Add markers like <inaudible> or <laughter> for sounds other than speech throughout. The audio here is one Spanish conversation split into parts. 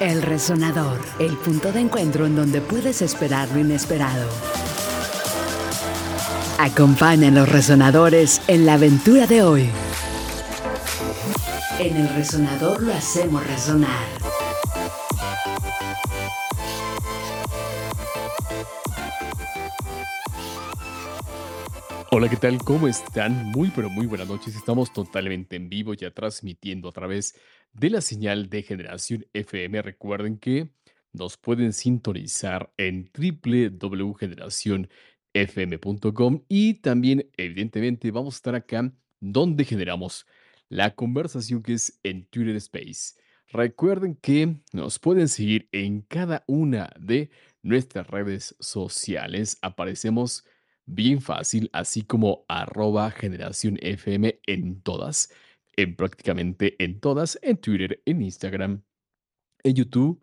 El resonador, el punto de encuentro en donde puedes esperar lo inesperado. Acompaña a los resonadores en la aventura de hoy. En el resonador lo hacemos resonar. Hola, ¿qué tal? ¿Cómo están? Muy, pero muy buenas noches. Estamos totalmente en vivo ya transmitiendo a través de la señal de generación FM. Recuerden que nos pueden sintonizar en www.generacionfm.com y también, evidentemente, vamos a estar acá donde generamos la conversación que es en Twitter Space. Recuerden que nos pueden seguir en cada una de nuestras redes sociales. Aparecemos bien fácil, así como arroba generación FM en todas, en prácticamente en todas, en Twitter, en Instagram, en YouTube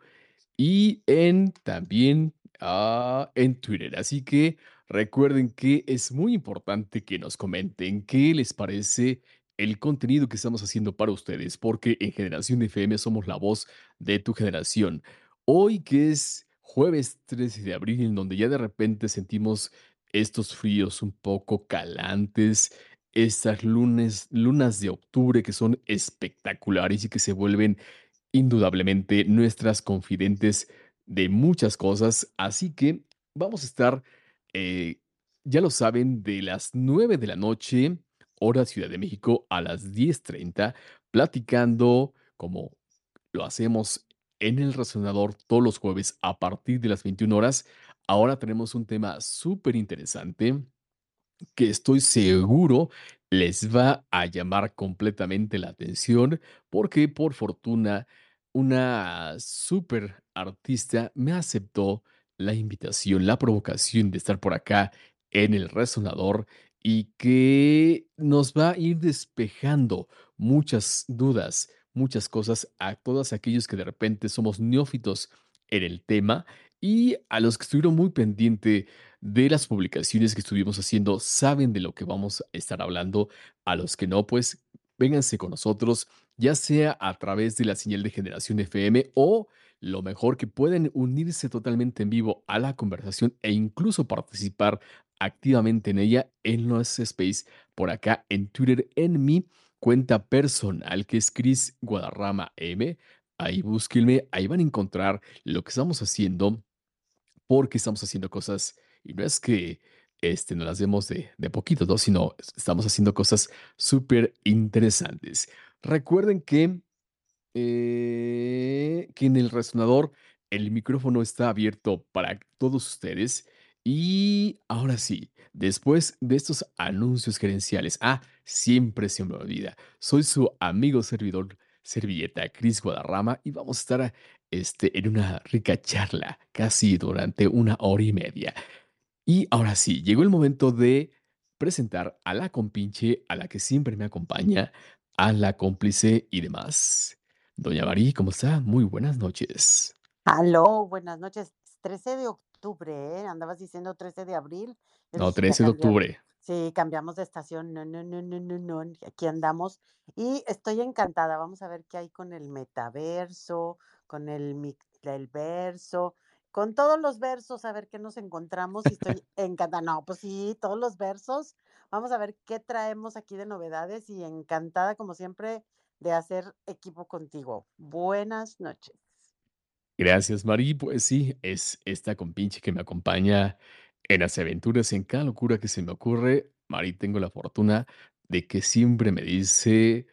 y en también ah, en Twitter. Así que recuerden que es muy importante que nos comenten qué les parece el contenido que estamos haciendo para ustedes, porque en Generación FM somos la voz de tu generación. Hoy que es jueves 13 de abril, en donde ya de repente sentimos estos fríos un poco calantes, estas lunes, lunas de octubre que son espectaculares y que se vuelven indudablemente nuestras confidentes de muchas cosas. Así que vamos a estar, eh, ya lo saben, de las 9 de la noche, hora Ciudad de México, a las 10.30, platicando como lo hacemos en el resonador todos los jueves a partir de las 21 horas Ahora tenemos un tema súper interesante que estoy seguro les va a llamar completamente la atención porque por fortuna una súper artista me aceptó la invitación, la provocación de estar por acá en el resonador y que nos va a ir despejando muchas dudas, muchas cosas a todos aquellos que de repente somos neófitos en el tema y a los que estuvieron muy pendiente de las publicaciones que estuvimos haciendo, saben de lo que vamos a estar hablando. A los que no, pues vénganse con nosotros, ya sea a través de la señal de generación FM o lo mejor que pueden unirse totalmente en vivo a la conversación e incluso participar activamente en ella en los space por acá en Twitter en mi cuenta personal que es Chris Guadarrama M. Ahí búsquenme, ahí van a encontrar lo que estamos haciendo, porque estamos haciendo cosas, y no es que este, no las demos de, de poquito, ¿no? sino estamos haciendo cosas súper interesantes. Recuerden que, eh, que en el resonador el micrófono está abierto para todos ustedes. Y ahora sí, después de estos anuncios gerenciales, ah, siempre se me olvida, soy su amigo servidor servilleta Cris Guadarrama y vamos a estar este, en una rica charla casi durante una hora y media. Y ahora sí, llegó el momento de presentar a la compinche, a la que siempre me acompaña, a la cómplice y demás. Doña María, ¿cómo está? Muy buenas noches. Aló, buenas noches. 13 de octubre, ¿eh? Andabas diciendo 13 de abril. No, 13 de octubre. Sí, cambiamos de estación, no, no, no, no, no, no, aquí andamos y estoy encantada. Vamos a ver qué hay con el metaverso, con el, el verso, con todos los versos, a ver qué nos encontramos y estoy <laughs> encantada. No, pues sí, todos los versos. Vamos a ver qué traemos aquí de novedades y encantada, como siempre, de hacer equipo contigo. Buenas noches. Gracias, Mari. Pues sí, es esta compinche que me acompaña en las aventuras, en cada locura que se me ocurre, Mari, tengo la fortuna de que siempre me dice,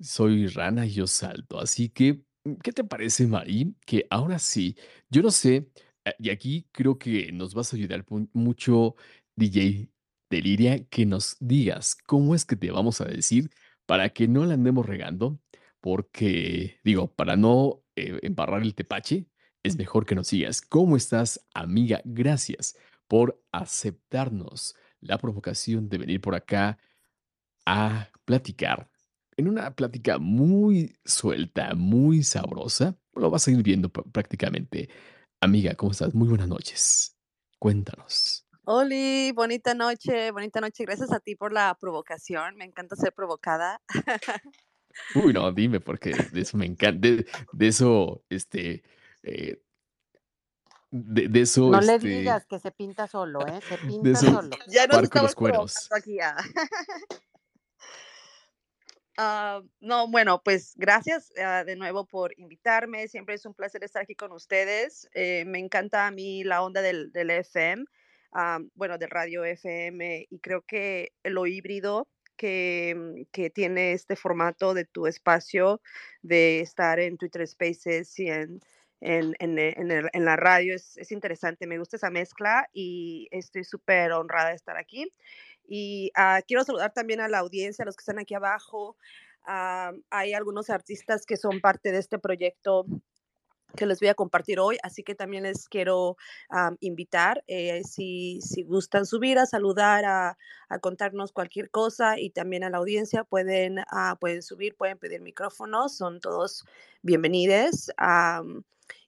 soy rana y yo salto. Así que, ¿qué te parece, Mari? Que ahora sí, yo no sé, eh, y aquí creo que nos vas a ayudar mucho, DJ Deliria, que nos digas cómo es que te vamos a decir para que no la andemos regando, porque, digo, para no eh, embarrar el tepache, es mejor que nos sigas. ¿Cómo estás, amiga? Gracias por aceptarnos la provocación de venir por acá a platicar. En una plática muy suelta, muy sabrosa, lo vas a ir viendo prácticamente. Amiga, ¿cómo estás? Muy buenas noches. Cuéntanos. Oli, bonita noche, bonita noche. Gracias a ti por la provocación. Me encanta ser provocada. Uy, no, dime, porque de eso me encanta, de, de eso, este, eh, de, de eso, No le este, digas que se pinta solo, ¿eh? Se <laughs> de pinta eso solo. Ya los estamos aquí. ah. <laughs> Ah, no, bueno, pues gracias ah, de nuevo por invitarme. Siempre es un placer estar aquí con ustedes. Eh, me encanta a mí la onda del, FM, ah, bueno, del radio FM, y creo que lo híbrido que, mm, que tiene este formato de tu espacio, de estar en Twitter Spaces y eh, en la radio es, es interesante. Me gusta esa mezcla y estoy súper honrada de estar aquí. Y ah, quiero saludar también a la audiencia, a los que están aquí abajo. Ah, hay algunos artistas que son parte de este proyecto que les voy a compartir hoy, así que también les quiero invitar, eh, si, si gustan subir a saludar, a, contarnos cualquier cosa y también a la audiencia pueden, ah, pueden subir, pueden pedir micrófonos, son todos bienvenidos.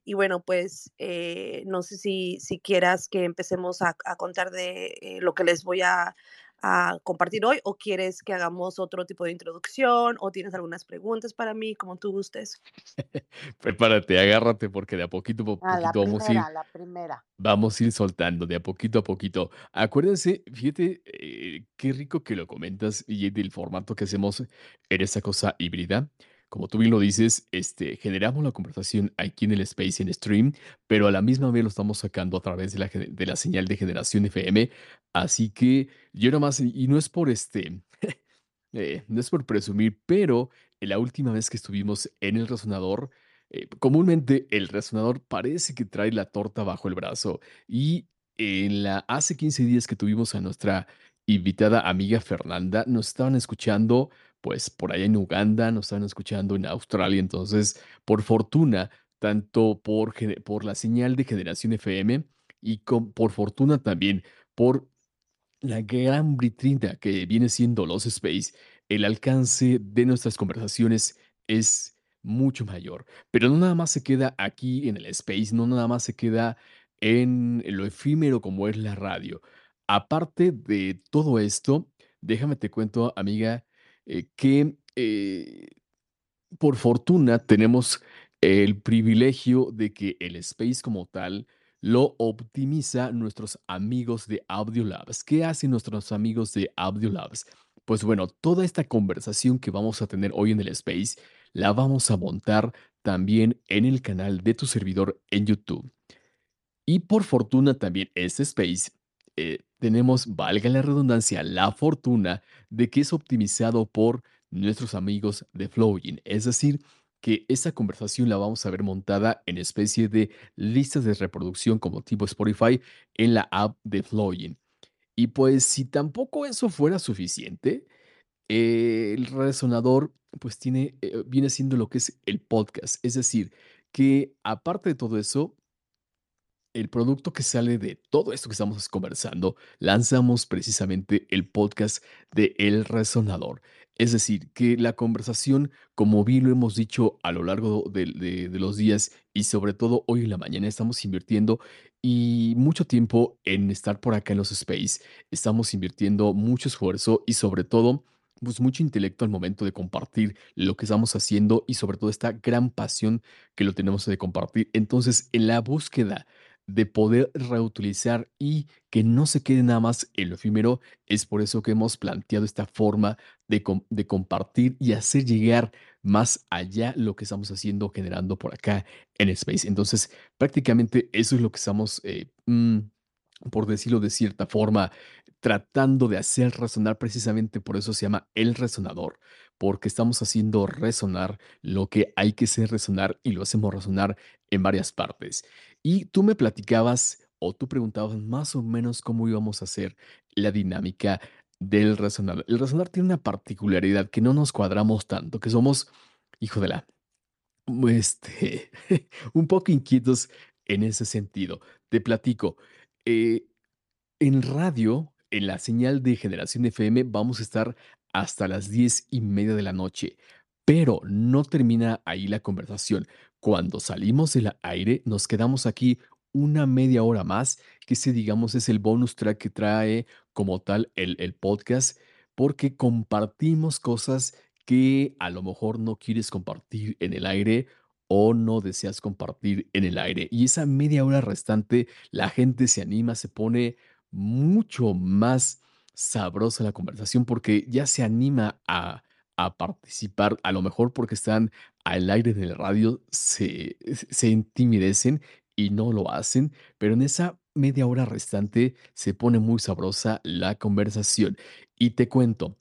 y bueno, pues eh, no sé si, si quieras que empecemos a, a contar de eh, lo que les voy a, a compartir hoy o quieres que hagamos otro tipo de introducción o tienes algunas preguntas para mí, como tú gustes. <laughs> Prepárate, agárrate, porque de a poquito a A la poquito vamos a ir la primera. Vamos a ir soltando de a poquito a poquito. Acuérdense, fíjate, eh, qué rico que lo comentas y del formato que hacemos en esta cosa híbrida. Como tú bien lo dices, este, generamos la conversación aquí en el Space en Stream, pero a la misma vez lo estamos sacando a través de la, señal de generación FM. Así que yo nomás, y y no es por este, <laughs> eh, no es por presumir, pero la última vez que estuvimos en el resonador, eh, comúnmente el resonador parece que trae la torta bajo el brazo. Y en la hace 15 días que tuvimos a nuestra invitada amiga Fernanda, nos estaban escuchando pues por allá en Uganda, nos estaban escuchando en Australia. Entonces, por fortuna, tanto por, por la señal de generación FM y con- por fortuna también por la gran vitrina que viene siendo los Space, el alcance de nuestras conversaciones es mucho mayor. Pero no nada más se queda aquí en el Space, no nada más se queda en lo efímero como es la radio. Aparte de todo esto, déjame te cuento, amiga, eh, que eh, por fortuna tenemos el privilegio de que el space como tal lo optimiza nuestros amigos de Audiolabs. ¿Qué hacen nuestros amigos de Audiolabs? Pues bueno, toda esta conversación que vamos a tener hoy en el space la vamos a montar también en el canal de tu servidor en YouTube. Y por fortuna también este space, eh, tenemos, valga la redundancia, la fortuna de que es optimizado por nuestros amigos de Flowin. Es decir, que esta conversación la vamos a ver montada en especie de listas de reproducción como tipo Spotify en la app de Flowin. Y pues si tampoco eso fuera suficiente, el resonador pues tiene, eh, viene siendo lo que es el podcast. Es decir, que aparte de todo eso, el producto que sale de todo esto que estamos conversando, lanzamos precisamente el podcast de El Resonador. Es decir, que la conversación, como bien lo hemos dicho a lo largo de, los días y sobre todo hoy en la mañana, estamos invirtiendo y mucho tiempo en estar por acá en los space. Estamos invirtiendo mucho esfuerzo y sobre todo, pues mucho intelecto al momento de compartir lo que estamos haciendo y sobre todo esta gran pasión que lo tenemos de compartir. Entonces, en la búsqueda de poder reutilizar y que no se quede nada más en lo efímero. Es por eso que hemos planteado esta forma de, de compartir y hacer llegar más allá lo que estamos haciendo, generando por acá en Space. Entonces, prácticamente eso es lo que estamos, eh, mm, por decirlo de cierta forma, tratando de hacer resonar precisamente por eso se llama el resonador, porque estamos haciendo resonar lo que hay que hacer resonar y lo hacemos resonar en varias partes. Y tú me platicabas o tú preguntabas más o menos cómo íbamos a hacer la dinámica del resonar. El resonar tiene una particularidad que no nos cuadramos tanto, que somos, hijo de la, este, <laughs> un poco inquietos en ese sentido. Te platico. eh, en radio, en la señal de Generación FM, vamos a estar hasta las diez y media de la noche, pero no termina ahí la conversación. Cuando salimos del aire, nos quedamos aquí una media hora más, que ese, digamos, es el bonus track que trae como tal el, el podcast, porque compartimos cosas que a lo mejor no quieres compartir en el aire o no deseas compartir en el aire. Y esa media hora restante, la gente se anima, se pone mucho más sabrosa la conversación porque ya se anima a, a participar, a lo mejor porque están al aire del radio, se, se intimidecen y no lo hacen, pero en esa media hora restante se pone muy sabrosa la conversación. Y te cuento,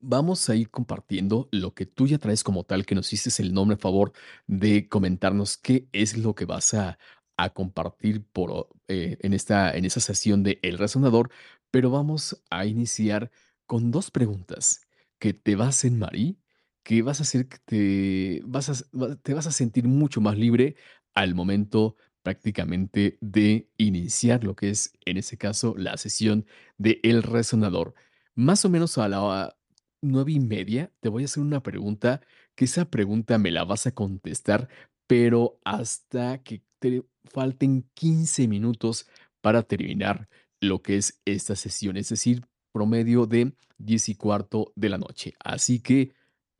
Vamos a ir compartiendo lo que tú ya traes como tal, que nos hiciste el nombre a favor de comentarnos qué es lo que vas a, a compartir por, eh, en, esta, en esta sesión de El Razonador, pero vamos a iniciar con dos preguntas que te vas en Marí, que vas a hacer que te vas a, te vas a sentir mucho más libre al momento prácticamente de iniciar lo que es, en ese caso, la sesión de El Resonador. Más o menos a la nueve y media, te voy a hacer una pregunta, que esa pregunta me la vas a contestar, pero hasta que te falten 15 minutos para terminar lo que es esta sesión, es decir, promedio de 10 y cuarto de la noche. Así que,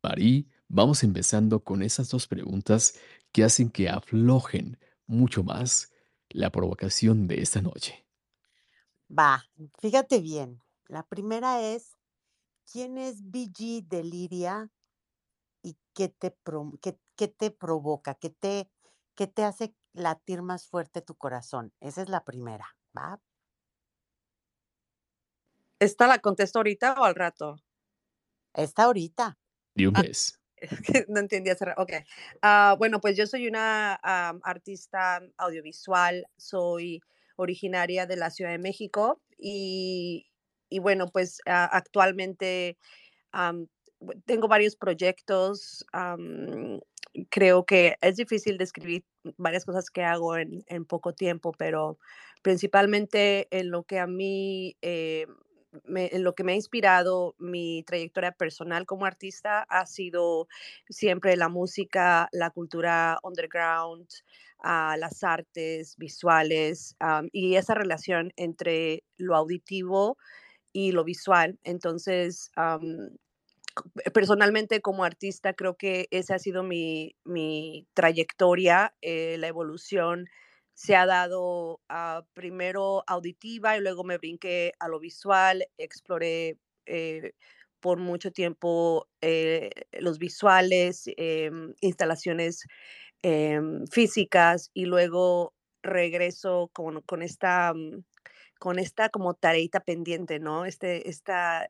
Marí, vamos empezando con esas dos preguntas que hacen que aflojen mucho más la provocación de esta noche. Va, fíjate bien. La primera es, ¿quién es BG Deliria y qué te, qué, qué te provoca? ¿Qué te, qué te hace latir más fuerte tu corazón? Esa es la primera, ¿va? ¿Esta la contesto ahorita o al rato? Esta ahorita. De un Ah, mes. <laughs> no entendí hace ra- Ok. Ah, bueno, pues yo soy una am, artista audiovisual, soy originaria de la Ciudad de México y, y bueno, pues actualmente tengo varios proyectos. creo que es difícil describir varias cosas que hago en, en poco tiempo, pero principalmente en lo que a mí, eh, en lo que me ha inspirado mi trayectoria personal como artista ha sido siempre la música, la cultura underground, ah, las artes visuales y esa relación entre lo auditivo y lo visual. Entonces, c- personalmente como artista creo que esa ha sido mi, mi trayectoria, eh, la evolución se ha dado ah, primero auditiva y luego me brinqué a lo visual, exploré eh, por mucho tiempo eh, los visuales, em, instalaciones em, físicas y luego regreso con, con esta, mm, con esta como tareita pendiente, ¿no? Este, esta,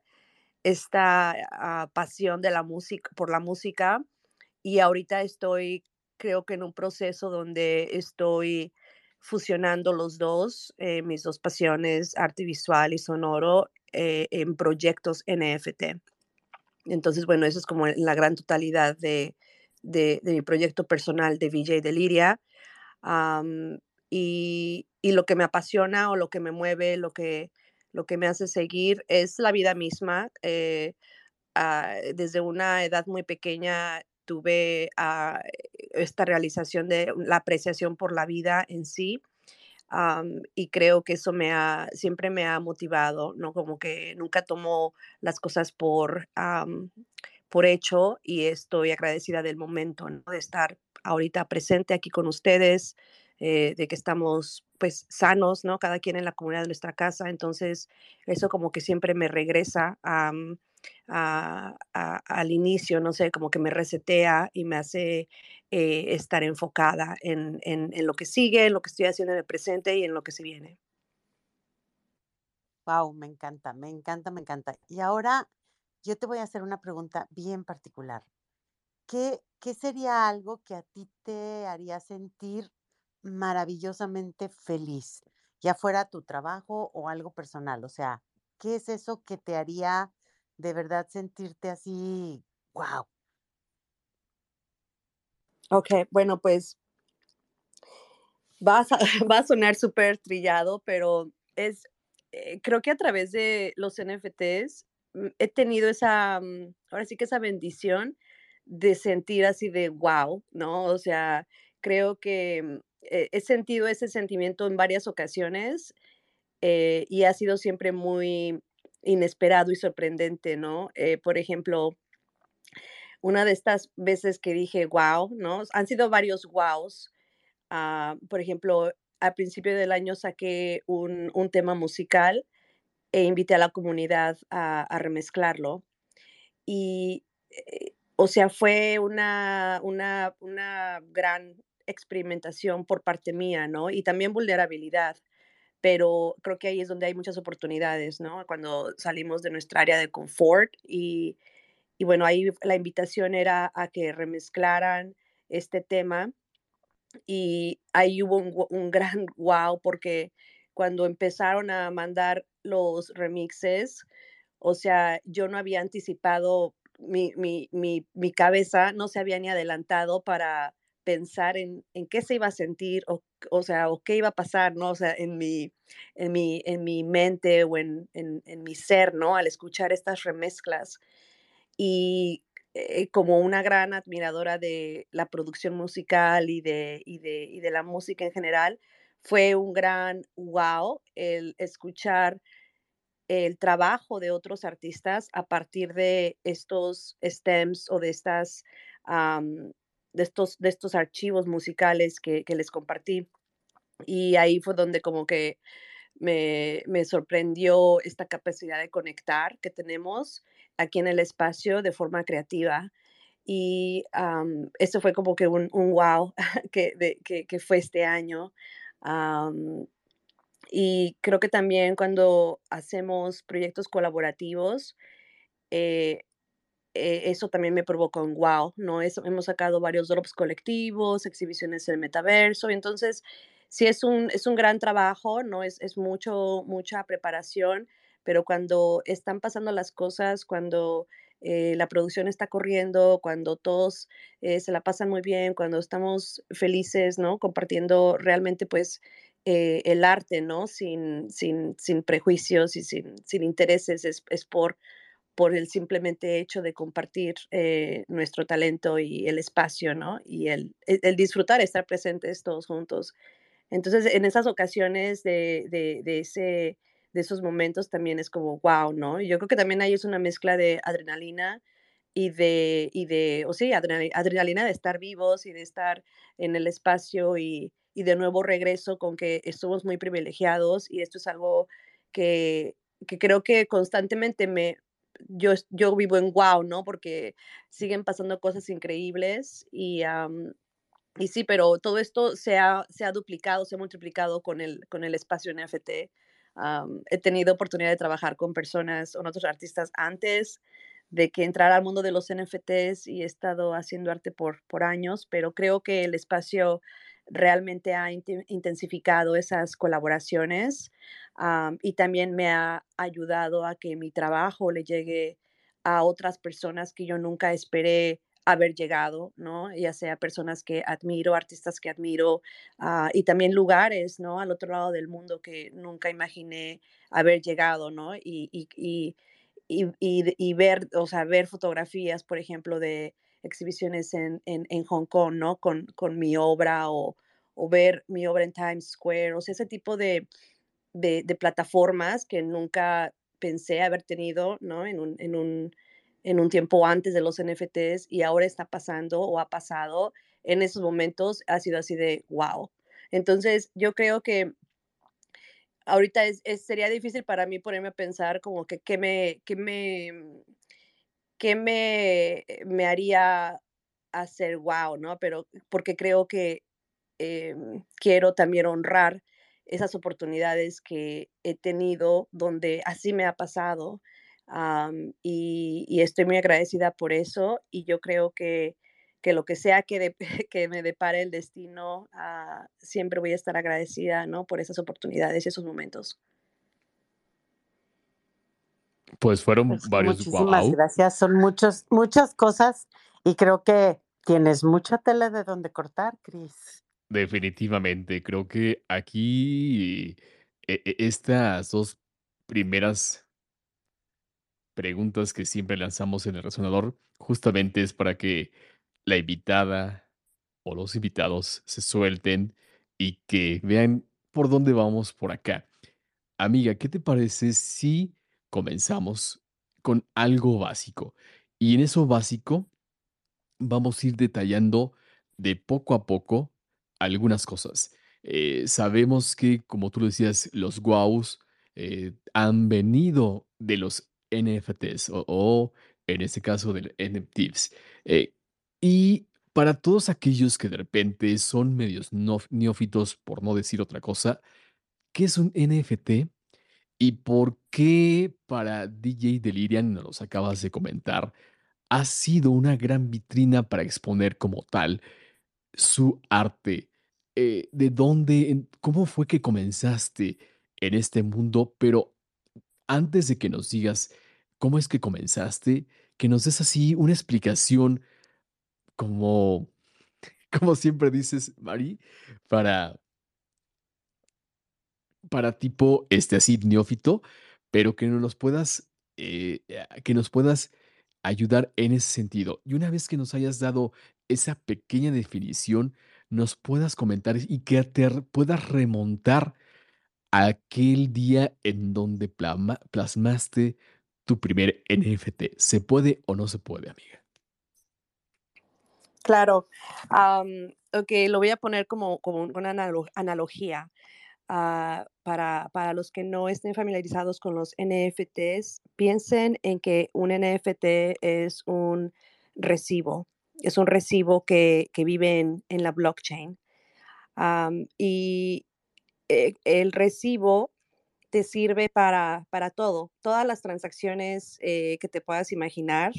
esta ah, pasión de la música, por la música y ahorita estoy, creo que en un proceso donde estoy fusionando los dos, eh, mis dos pasiones, arte visual y sonoro, eh, en proyectos NFT. Entonces, bueno, eso es como la gran totalidad de, de, mi proyecto personal de VJ Deliria. Am, y, y lo que me apasiona o lo que me mueve, lo que, lo que me hace seguir es la vida misma. eh, ah, desde una edad muy pequeña tuve ah, esta realización de la apreciación por la vida en sí. am, y creo que eso me ha, siempre me ha motivado, ¿no? Como que nunca tomo las cosas por, am, por hecho y estoy agradecida del momento, ¿no? De estar ahorita presente aquí con ustedes, eh, de que estamos pues sanos, ¿no? Cada quien en la comunidad de nuestra casa. Entonces, eso como que siempre me regresa a, mm, al inicio, no sé, como que me resetea y me hace eh, estar enfocada en, en, en lo que sigue, en lo que estoy haciendo en el presente y en lo que se viene. Wow, me encanta, me encanta, me encanta. Y ahora yo te voy a hacer una pregunta bien particular. ¿Qué, qué sería algo que a ti te haría sentir maravillosamente feliz, ya fuera tu trabajo o algo personal? O sea, ¿qué es eso que te haría de verdad sentirte así, wow? Ok, bueno, pues va a, <laughs> va a sonar súper trillado, pero es, eh, creo que a través de los NFTs mm, he tenido esa, mm, ahora sí que esa bendición de sentir así de wow, ¿no? O sea, creo que mm, he he sentido ese sentimiento en varias ocasiones, eh, y ha sido siempre muy inesperado y sorprendente, ¿no? Eh, por ejemplo una de estas veces que dije: "Guau", ¿no? Han sido varios guaus, ah, por ejemplo, al principio del año saqué un un tema musical e invité a la comunidad a a remezclarlo. Y, eh, o sea, fue una una una gran experimentación por parte mía, ¿no? Y también vulnerabilidad, pero creo que ahí es donde hay muchas oportunidades, ¿no? Cuando salimos de nuestra área de confort y y bueno, ahí la invitación era a que remezclaran este tema, y ahí hubo un gran <laughs> guau, porque cuando empezaron a mandar los remixes, o sea, yo no había anticipado, mi mi mi mi cabeza no se había ni adelantado para pensar en en qué se iba a sentir, o o sea, o qué iba a pasar, ¿no? O sea, en mi en mi en mi mente o en en en mi ser, ¿no? Al escuchar estas remezclas. Y, eh, como una gran admiradora de la producción musical y de y de y de la música en general, fue un gran guau el escuchar el trabajo de otros artistas a partir de estos stems o de estas, de estos de estos archivos musicales que que les compartí. Y ahí fue donde como que me me sorprendió esta capacidad de conectar que tenemos aquí en el espacio de forma creativa. Y, am, eso fue como que un un guau <laughs> que de que que fue este año. Y creo que también cuando hacemos proyectos colaborativos, eh, e eso también me provoca un guau, ¿no? Eso hemos sacado varios drops colectivos, exhibiciones en el metaverso, entonces, sí es un es un gran trabajo, ¿no? Es es mucho mucha preparación, pero cuando están pasando las cosas, cuando, eh, la producción está corriendo, cuando todos, eh, se la pasan muy bien, cuando estamos felices, ¿no? Compartiendo realmente, pues, eh, el arte, ¿no? Sin sin sin prejuicios y sin sin intereses, es es por por el simplemente hecho de compartir, eh, nuestro talento y el espacio, ¿no? Y el el el disfrutar estar presentes todos juntos. Entonces, en esas ocasiones de de de ese de esos momentos también es como guau, ¿no? Yo creo que también ahí es una mezcla de adrenalina y de y de o sí, adrenali adrenalina de estar vivos y de estar en el espacio, y y de nuevo regreso con que somos muy privilegiados, y esto es algo que que creo que constantemente me yo yo vivo en guau, ¿no? Porque siguen pasando cosas increíbles y, y sí, pero todo esto se ha se ha duplicado, se ha multiplicado con el con el espacio NFT. He tenido oportunidad de trabajar con personas, con otros artistas antes de que entrara al mundo de los NFTs, y he estado haciendo arte por por años, pero creo que el espacio realmente ha inte intensificado esas colaboraciones, y también me ha ayudado a que mi trabajo le llegue a otras personas que yo nunca esperé haber llegado, ¿no? Ya sea personas que admiro, artistas que admiro, ah, y también lugares, ¿no? Al otro lado del mundo que nunca imaginé haber llegado, ¿no? Y y y y ver, o sea, ver fotografías, por ejemplo, de exhibiciones en en en Hong Kong, ¿no? Con con mi obra, o o ver mi obra en Times Square, o sea, ese tipo de de de plataformas que nunca pensé haber tenido, ¿no? En un en un en un tiempo antes de los NFTs, y ahora está pasando, o ha pasado. En esos momentos ha sido así de guau. Entonces, yo creo que ahorita es es sería difícil para mí ponerme a pensar como que qué me qué me qué me me haría hacer guau, ¿no? Pero porque creo que, em, quiero también honrar esas oportunidades que he tenido donde así me ha pasado, y y estoy muy agradecida por eso, y yo creo que que lo que sea que dep <laughs> que me depare el destino, ah, siempre voy a estar agradecida, ¿no? Por esas oportunidades y esos momentos. Pues fueron Pues, varios muchísimas gracias. Son muchos muchas cosas, y creo que tienes mucha tela de donde cortar, Cris. Definitivamente, creo que aquí, e e estas 2 primeras preguntas que siempre lanzamos en el resonador, justamente es para que la invitada, o los invitados se suelten y que vean por dónde vamos por acá. Amiga, ¿qué te parece si comenzamos con algo básico? Y en eso básico vamos a ir detallando de poco a poco algunas cosas. Eh, sabemos que, como tú lo decías, los WOWs eh, han venido de los NFTs o, o en este caso del NFTs. Eh, y para todos aquellos que de repente son medios no- neófitos, por no decir otra cosa, ¿qué es un NFT? ¿Y por qué para DJ Delirian, nos los acabas de comentar, ha sido una gran vitrina para exponer como tal su arte? Eh, ¿de dónde, cómo fue que comenzaste en este mundo? Pero antes de que nos digas cómo es que comenzaste, que nos des así una explicación como, como siempre dices, Mari, para para tipo, este, así neófito, pero que nos puedas, eh, ah, que nos puedas ayudar en ese sentido. Y una vez que nos hayas dado esa pequeña definición, nos puedas comentar y que te puedas remontar a aquel día en donde plasmaste tu primer NFT. ¿Se puede o no se puede, amiga? Claro. am, ok, lo voy a poner como, como una analo- analogía. Ah, para, para los que no estén familiarizados con los NFTs, piensen en que un NFT es un recibo, es un recibo que, que vive en, en la blockchain. Y eh, el recibo te sirve para, para todo. Todas las transacciones eh, que te puedas imaginar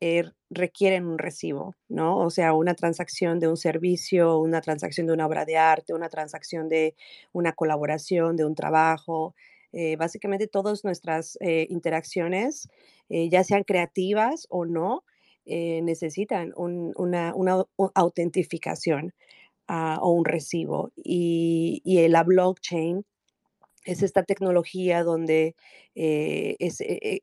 eh, requieren un recibo, ¿no? O sea, una transacción de un servicio, una transacción de una obra de arte, una transacción de una colaboración, de un trabajo. eh, básicamente todas nuestras eh, interacciones, eh, ya sean creativas o no, necesitan un- una, una au- autentificación ah, o un recibo. Y, la blockchain es esta tecnología donde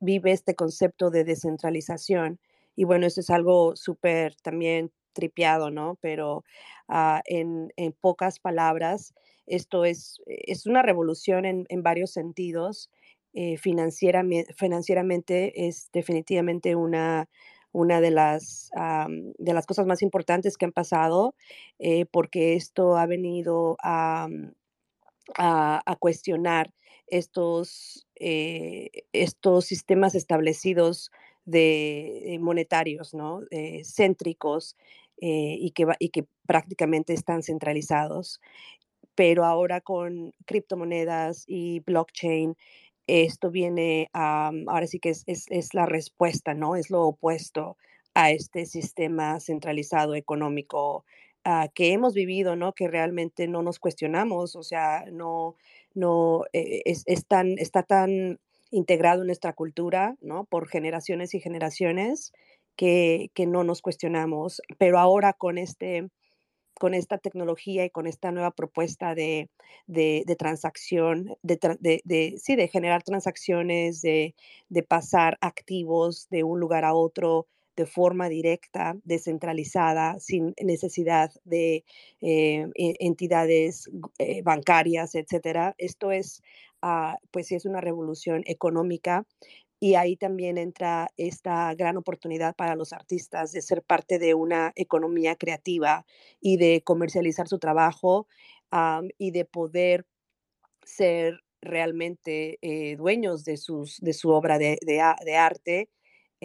vive este concepto de descentralización. Y bueno, eso es algo súper también tripeado, ¿no? Pero ah, en, en pocas palabras, esto es, es una revolución en, en varios sentidos. Eh, financierame- financieramente es definitivamente una, una de las, am, de las cosas más importantes que han pasado, eh, porque esto ha venido a a, a cuestionar estos, eh, estos sistemas establecidos de eh, monetarios, ¿no? Céntricos eh, y, que, y que prácticamente están centralizados. Pero ahora con criptomonedas y blockchain, esto viene a, ahora sí que es, es, es la respuesta, ¿no? Es lo opuesto a este sistema centralizado económico ah, que hemos vivido, ¿no? Que realmente no nos cuestionamos, o sea, no, no eh, es, es tan, está tan integrado en nuestra cultura, ¿no? Por generaciones y generaciones que, que no nos cuestionamos. Pero ahora con este con esta tecnología y con esta nueva propuesta de, de, transacción, de, de- sí, de generar transacciones, de, pasar activos de un lugar a otro de forma directa, descentralizada, sin necesidad de eh, e- entidades eh, bancarias, etcétera. Esto es, pues sí, es una revolución económica y ahí también entra esta gran oportunidad para los artistas de ser parte de una economía creativa y de comercializar su trabajo, y de poder ser realmente eh, dueños de, sus, de su obra de, de arte.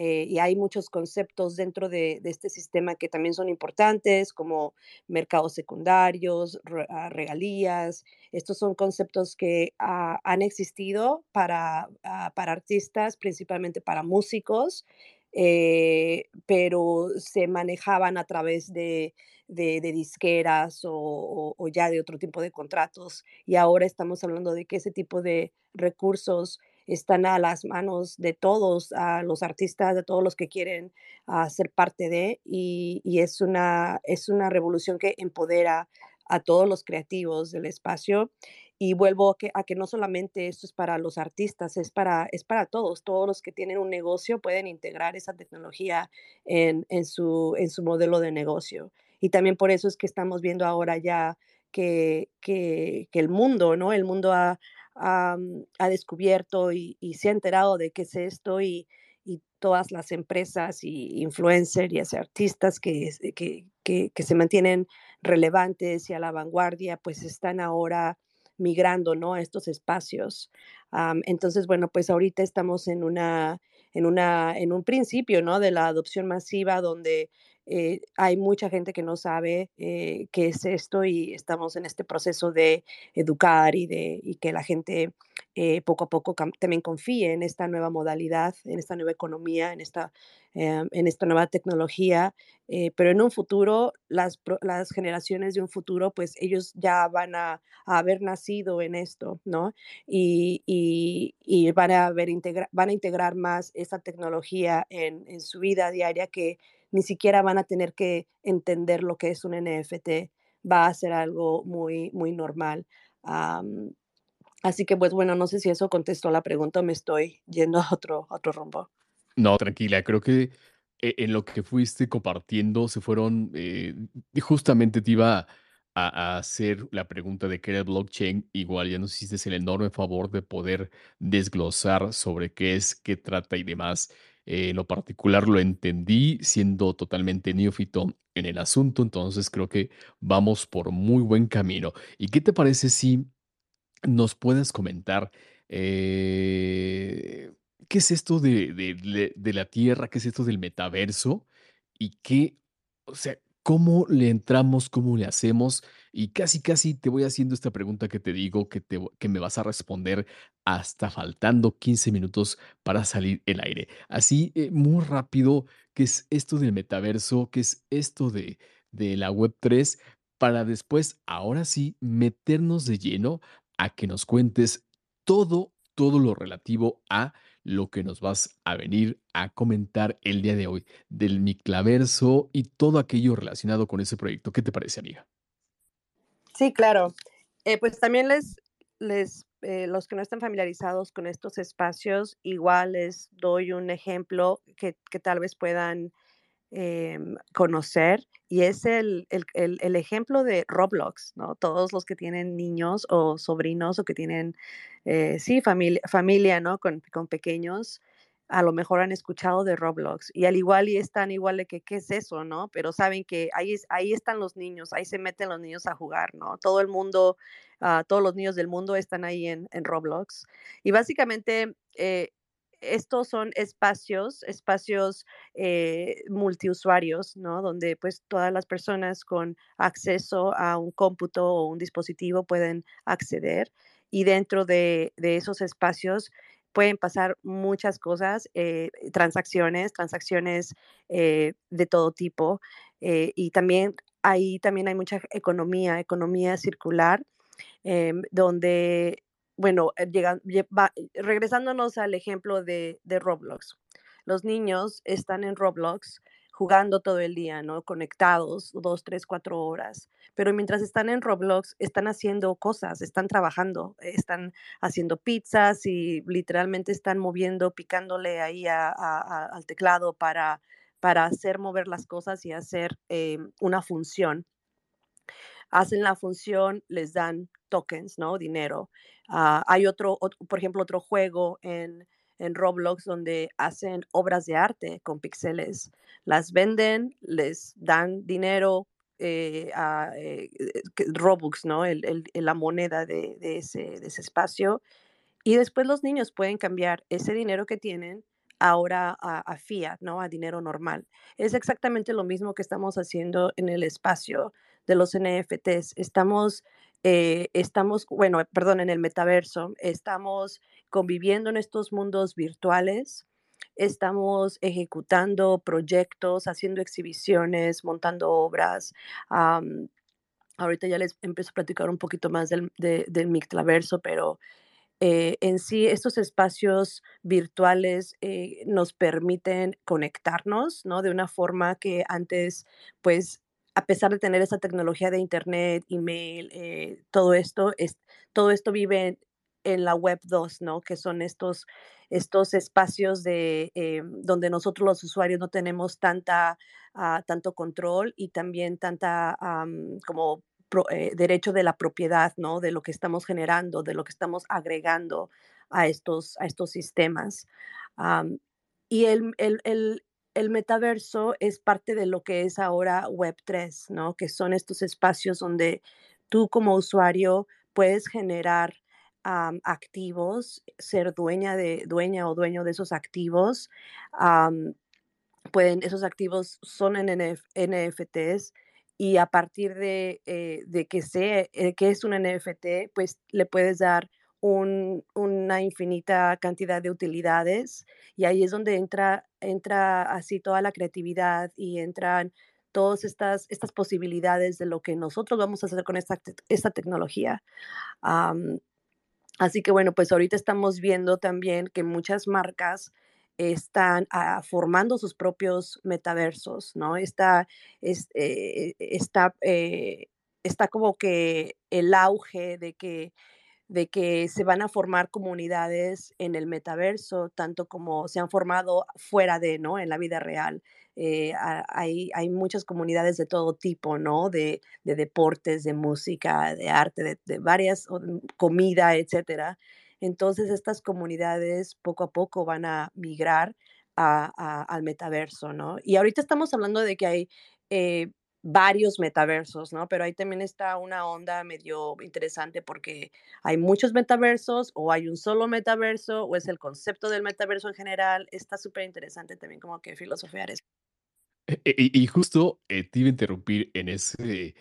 Eh, y hay muchos conceptos dentro de, de este sistema que también son importantes, como mercados secundarios, ah, regalías. Estos son conceptos que ah, han existido para, ah, para artistas, principalmente para músicos, eh, pero se manejaban a través de, de- de disqueras o, o- o ya de otro tipo de contratos. Y ahora estamos hablando de que ese tipo de recursos están a las manos de todos, a los artistas, de todos los que quieren ah, ser parte de, y, es una, es una revolución que empodera a todos los creativos del espacio. Y vuelvo a que, a que no solamente esto es para los artistas, es para, es para todos. Todos los que tienen un negocio pueden integrar esa tecnología en, en su, en su modelo de negocio. Y también por eso es que estamos viendo ahora ya que, que, el mundo, ¿no? El mundo ha, ha, descubierto y, se ha enterado de qué es esto y, todas las empresas y influencers y artistas que, que, que, se mantienen relevantes y a la vanguardia, pues están ahora migrando, ¿no? A estos espacios. entonces, bueno, pues ahorita estamos en una, en una, en un principio, ¿no? De la adopción masiva donde eh, hay mucha gente que no sabe eh, qué es esto y estamos en este proceso de educar y, de, y que la gente eh, poco a poco también confíe en esta nueva modalidad, en esta nueva economía, en esta, en esta nueva tecnología. pero en un futuro, las, las generaciones de un futuro, pues ellos ya van a, haber nacido en esto, ¿no? Y, y, y van, a ver, van a integrar más esta tecnología en, en su vida diaria que ni siquiera van a tener que entender lo que es un NFT, va a ser algo muy, muy normal. así que, pues bueno, no sé si eso contestó la pregunta me estoy yendo a otro, otro rumbo. No, tranquila, creo que e, en lo que fuiste compartiendo se fueron, eh, justamente te iba a, hacer la pregunta de qué era el blockchain, igual ya nos hiciste el enorme favor de poder desglosar sobre qué es, qué trata y demás. Eh, en lo particular lo entendí siendo totalmente neófito en el asunto, entonces creo que vamos por muy buen camino. ¿Y qué te parece si nos puedes comentar eh, qué es esto de, de, de, la Tierra, qué es esto del metaverso y qué, o sea, ¿Cómo le entramos? ¿Cómo le hacemos? Y casi, casi te voy haciendo esta pregunta que te digo que, te, que me vas a responder hasta faltando 15 minutos para salir el aire. Así, eh, muy rápido, ¿qué es esto del metaverso? ¿Qué es esto de, de la Web3? Para después, ahora sí, meternos de lleno a que nos cuentes todo, todo lo relativo a lo que nos vas a venir a comentar el día de hoy del Miclaverso y todo aquello relacionado con ese proyecto. ¿Qué te parece, amiga? Sí, claro. Eh, pues también les, les eh, los que no están familiarizados con estos espacios, igual les doy un ejemplo que, que tal vez puedan Em, conocer y es el, el, ejemplo de Roblox, ¿no? Todos los que tienen niños o sobrinos o que tienen, eh, sí, familia, familia, ¿no? Con, con, pequeños, a lo mejor han escuchado de Roblox y al igual y están igual de que, ¿qué es eso, no? Pero saben que ahí, ahí están los niños, ahí se meten los niños a jugar, ¿no? Todo el mundo, uh, todos los niños del mundo están ahí en, en Roblox. Y básicamente... Eh, estos son espacios, espacios eh, multiusuarios, ¿no? Donde pues todas las personas con acceso a un cómputo o un dispositivo pueden acceder y dentro de, esos espacios pueden pasar muchas cosas, eh, transacciones, transacciones eh, de todo tipo y también ahí también hay mucha economía, economía circular, em, donde bueno, eh, regresándonos al ejemplo de, Roblox. Los niños están en Roblox jugando todo el día, ¿no? Conectados dos, tres, cuatro horas. Pero mientras están en Roblox, están haciendo cosas, están trabajando, están haciendo pizzas y literalmente están moviendo, picándole ahí al teclado para, para hacer mover las cosas y hacer eh, una función. Hacen la función, les dan tokens, ¿no? Dinero. Ah, hay otro, por ejemplo, otro juego en, en, Roblox donde hacen obras de arte con píxeles. Las venden, les dan dinero eh, a eh, Robux, ¿no? El, la moneda de, ese, de ese espacio. Y después los niños pueden cambiar ese dinero que tienen ahora a, a, fiat, ¿no? A dinero normal. Es exactamente lo mismo que estamos haciendo en el espacio de los NFTs. Estamos eh, estamos, bueno, perdón, en el metaverso, estamos conviviendo en estos mundos virtuales, estamos ejecutando proyectos, haciendo exhibiciones, montando obras. ahorita ya les empiezo a platicar un poquito más del, del metaverso, pero eh, en sí estos espacios virtuales eh, nos permiten conectarnos, ¿no? De una forma que antes, pues, a pesar de tener esa tecnología de internet, email, eh, todo esto, es, todo esto vive en, la web 2, ¿no? Que son estos, estos espacios de, eh, donde nosotros los usuarios no tenemos tanta, ah, tanto control y también tanta como eh, derecho de la propiedad, ¿no? De lo que estamos generando, de lo que estamos agregando a estos, a estos sistemas. y el, el, metaverso es parte de lo que es ahora Web3, ¿no? Que son estos espacios donde tú como usuario puedes generar activos, ser dueña, de, dueña o dueño de esos activos. pueden, esos activos son en NFTs y a partir de, eh, de que sé eh, que es un NFT, pues le puedes dar una infinita cantidad de utilidades y ahí es donde entra, entra así toda la creatividad y entran todas estas, estas posibilidades de lo que nosotros vamos a hacer con esta, esta tecnología. así que bueno, pues ahorita estamos viendo también que muchas marcas están ah, formando sus propios metaversos, ¿no? Está, eh, está, eh, está como que el auge de que, de que se van a formar comunidades en el metaverso, tanto como se han formado fuera de, ¿no? En la vida real. Eh, hay, hay, muchas comunidades de todo tipo, ¿no? De, de deportes, de música, de arte, de, varias, comida, etcétera. Entonces estas comunidades poco a poco van a migrar al metaverso, ¿no? Y ahorita estamos hablando de que hay eh, varios metaversos, ¿no? Pero ahí también está una onda medio interesante porque hay muchos metaversos o hay un solo metaverso o es el concepto del metaverso en general. Está súper interesante también como que filosofear eso. E, e, y, justo eh, te iba a interrumpir en ese, eh,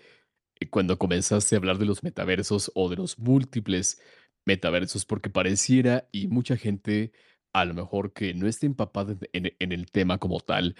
cuando comenzaste a hablar de los metaversos o de los múltiples metaversos, porque pareciera y mucha gente, a lo mejor que no esté empapada en, en el tema como tal,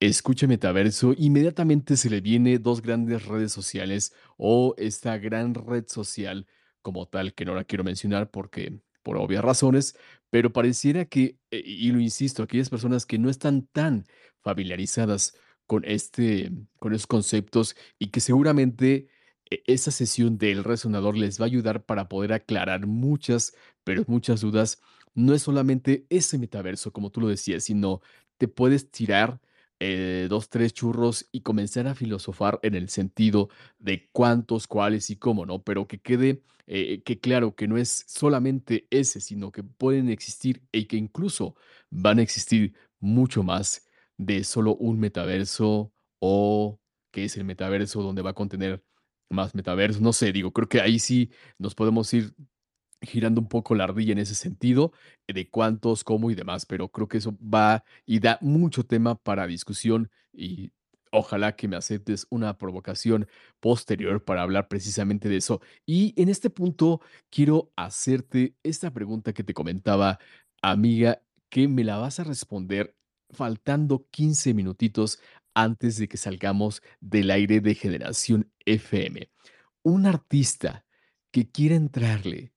escucha metaverso, inmediatamente se le viene dos grandes redes sociales o esta gran red social como tal, que no la quiero mencionar porque por obvias razones, pero pareciera que, eh, y lo insisto, aquellas personas que no están tan familiarizadas con este, con esos conceptos y que seguramente e, esa sesión del resonador les va a ayudar para poder aclarar muchas, pero muchas dudas. No es solamente ese metaverso, como tú lo decías, sino te puedes tirar eh, dos, tres churros y comenzar a filosofar en el sentido de cuántos, cuáles y cómo, ¿no? Pero que quede eh, que claro que no es solamente ese, sino que pueden existir y que incluso van a existir mucho más de solo un metaverso o que es el metaverso donde va a contener más metaverso, no sé, digo, creo que ahí sí nos podemos ir girando un poco la ardilla en ese sentido, eh, de cuántos, cómo y demás, pero creo que eso va y da mucho tema para discusión y ojalá que me aceptes una provocación posterior para hablar precisamente de eso. Y en este punto quiero hacerte esta pregunta que te comentaba, amiga, que me la vas a responder faltando 15 minutitos antes de que salgamos del aire de generación FM. Un artista que quiere entrarle,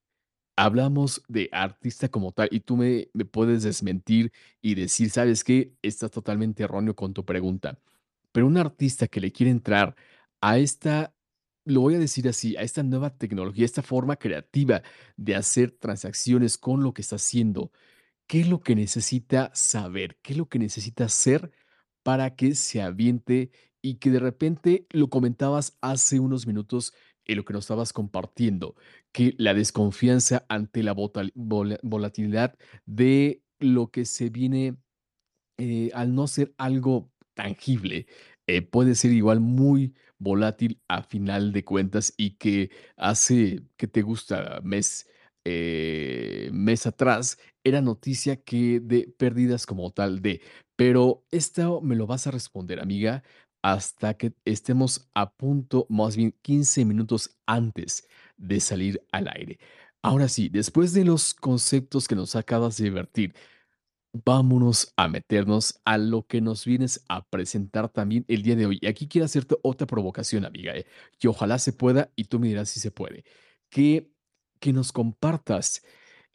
hablamos de artista como tal y tú me, puedes desmentir y decir, ¿sabes qué? Estás totalmente erróneo con tu pregunta. Pero un artista que le quiere entrar a esta, lo voy a decir así, a esta nueva tecnología, esta forma creativa de hacer transacciones con lo que está haciendo, ¿qué es lo que necesita saber? ¿Qué es lo que necesita hacer para que se aviente y que de repente lo comentabas hace unos minutos en lo que nos estabas compartiendo, que la desconfianza ante la volatilidad de lo que se viene eh, al no ser algo tangible, eh, puede ser igual muy volátil a final de cuentas y que hace que te gusta mes, eh, mes atrás era noticia que de pérdidas como tal de. Pero esto me lo vas a responder, amiga, hasta que estemos a punto, más bien 15 minutos antes de salir al aire. Ahora sí, después de los conceptos que nos acabas de divertir, vámonos a meternos a lo que nos vienes a presentar también el día de hoy. Y aquí quiero hacerte otra provocación, amiga, ¿eh? que ojalá se pueda y tú me dirás si se puede. Que, que nos compartas,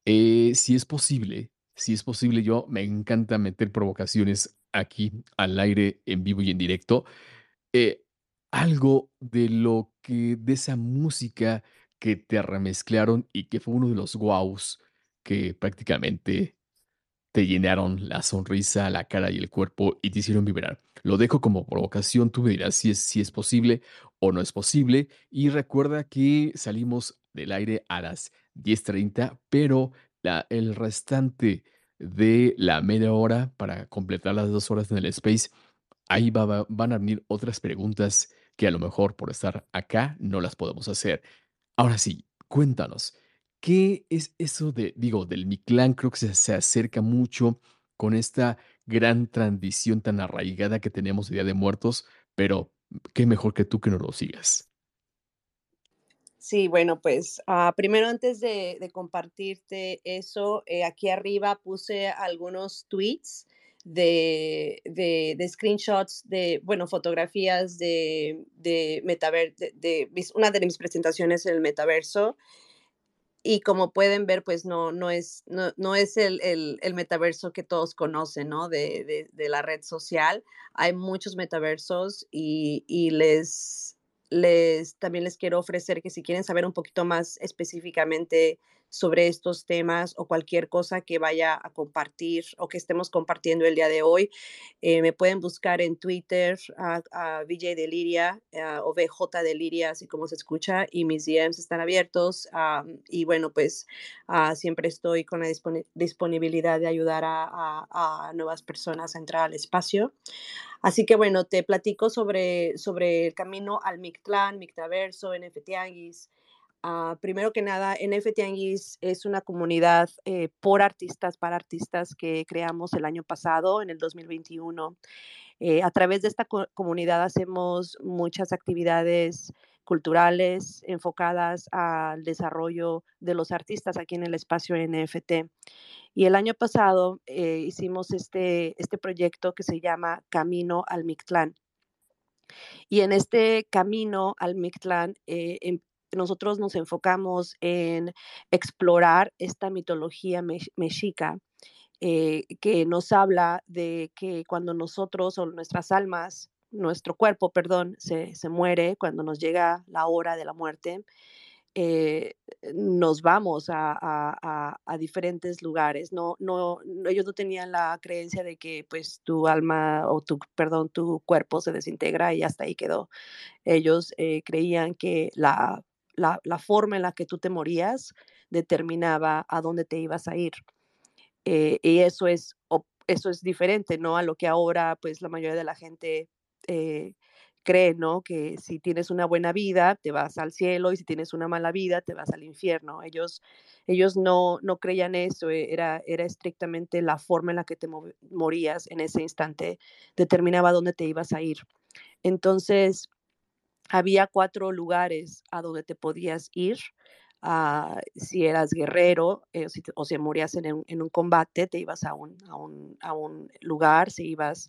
eh, si es posible, si es posible, yo me encanta meter provocaciones aquí al aire, en vivo y en directo. Eh, algo de lo que, de esa música que te remezclaron y que fue uno de los guaus que prácticamente te llenaron la sonrisa, la cara y el cuerpo y te hicieron vibrar. Lo dejo como provocación, tú me dirás si es, si es posible o no es posible. Y recuerda que salimos del aire a las 10:30, pero el restante de la media hora para completar las 2 horas en el space, ahí va va van a venir otras preguntas que a lo mejor por estar acá no las podemos hacer. Ahora sí, cuéntanos, ¿qué es eso de digo, del Mictlán? Creo que se se acerca mucho con esta gran tradición tan arraigada que tenemos de Día de Muertos, pero qué mejor que tú que nos lo sigas. Sí, bueno, pues, ah, primero antes de de compartirte eso, eh, aquí arriba puse algunos tweets de de de screenshots de, bueno, fotografías de de metaver de una de mis presentaciones en el metaverso. Y como pueden ver, pues no no es no no es el el el metaverso que todos conocen, ¿no? De de la red social. Hay muchos metaversos y y les les también les quiero ofrecer que si quieren saber un poquito más específicamente sobre estos temas o cualquier cosa que vaya a compartir o que estemos compartiendo el día de hoy, eh, me pueden buscar en Twitter a a VJ Deliria, ah, o VJ Deliria, así como se escucha, y mis DMs están abiertos. Am, y bueno, pues, ah, siempre estoy con la disponi disponibilidad de ayudar a nuevas personas a entrar al espacio. Así que bueno, te platico sobre sobre el camino al Mictlán, Mictaverso, NFT Tianguis. Ah, primero que nada, NFT Tianguis es una comunidad, eh, por artistas, para artistas que creamos el año pasado, en el 2021. Eh, a través de esta co comunidad hacemos muchas actividades culturales enfocadas al desarrollo de los artistas aquí en el espacio NFT. Y el año pasado, eh, hicimos este este proyecto que se llama Camino al Mictlán. Y en este camino al Mictlán, eh, em, nosotros nos enfocamos en explorar esta mitología mex mexica, eh, que nos habla de que cuando nosotros o nuestras almas, nuestro cuerpo, perdón, se se muere, cuando nos llega la hora de la muerte, eh, nos vamos a a diferentes lugares. No no ellos no tenían la creencia de que, pues, tu alma o tu perdón, tu cuerpo se desintegra y hasta ahí quedó. Ellos, eh, creían que la la la forma en la que tú te morías determinaba a dónde te ibas a ir. Eh, y eso es eso es diferente, ¿no? A lo que ahora, pues, la mayoría de la gente, eh, cree, ¿no? Que si tienes una buena vida, te vas al cielo, y si tienes una mala vida, te vas al infierno. Ellos ellos no no creían eso, e era era estrictamente la forma en la que te morías en ese instante, determinaba a dónde te ibas a ir. Entonces, había 4 lugares a donde te podías ir, ah, si eras guerrero, eh, o si morías en un en un combate, te ibas a un a un a un lugar, si ibas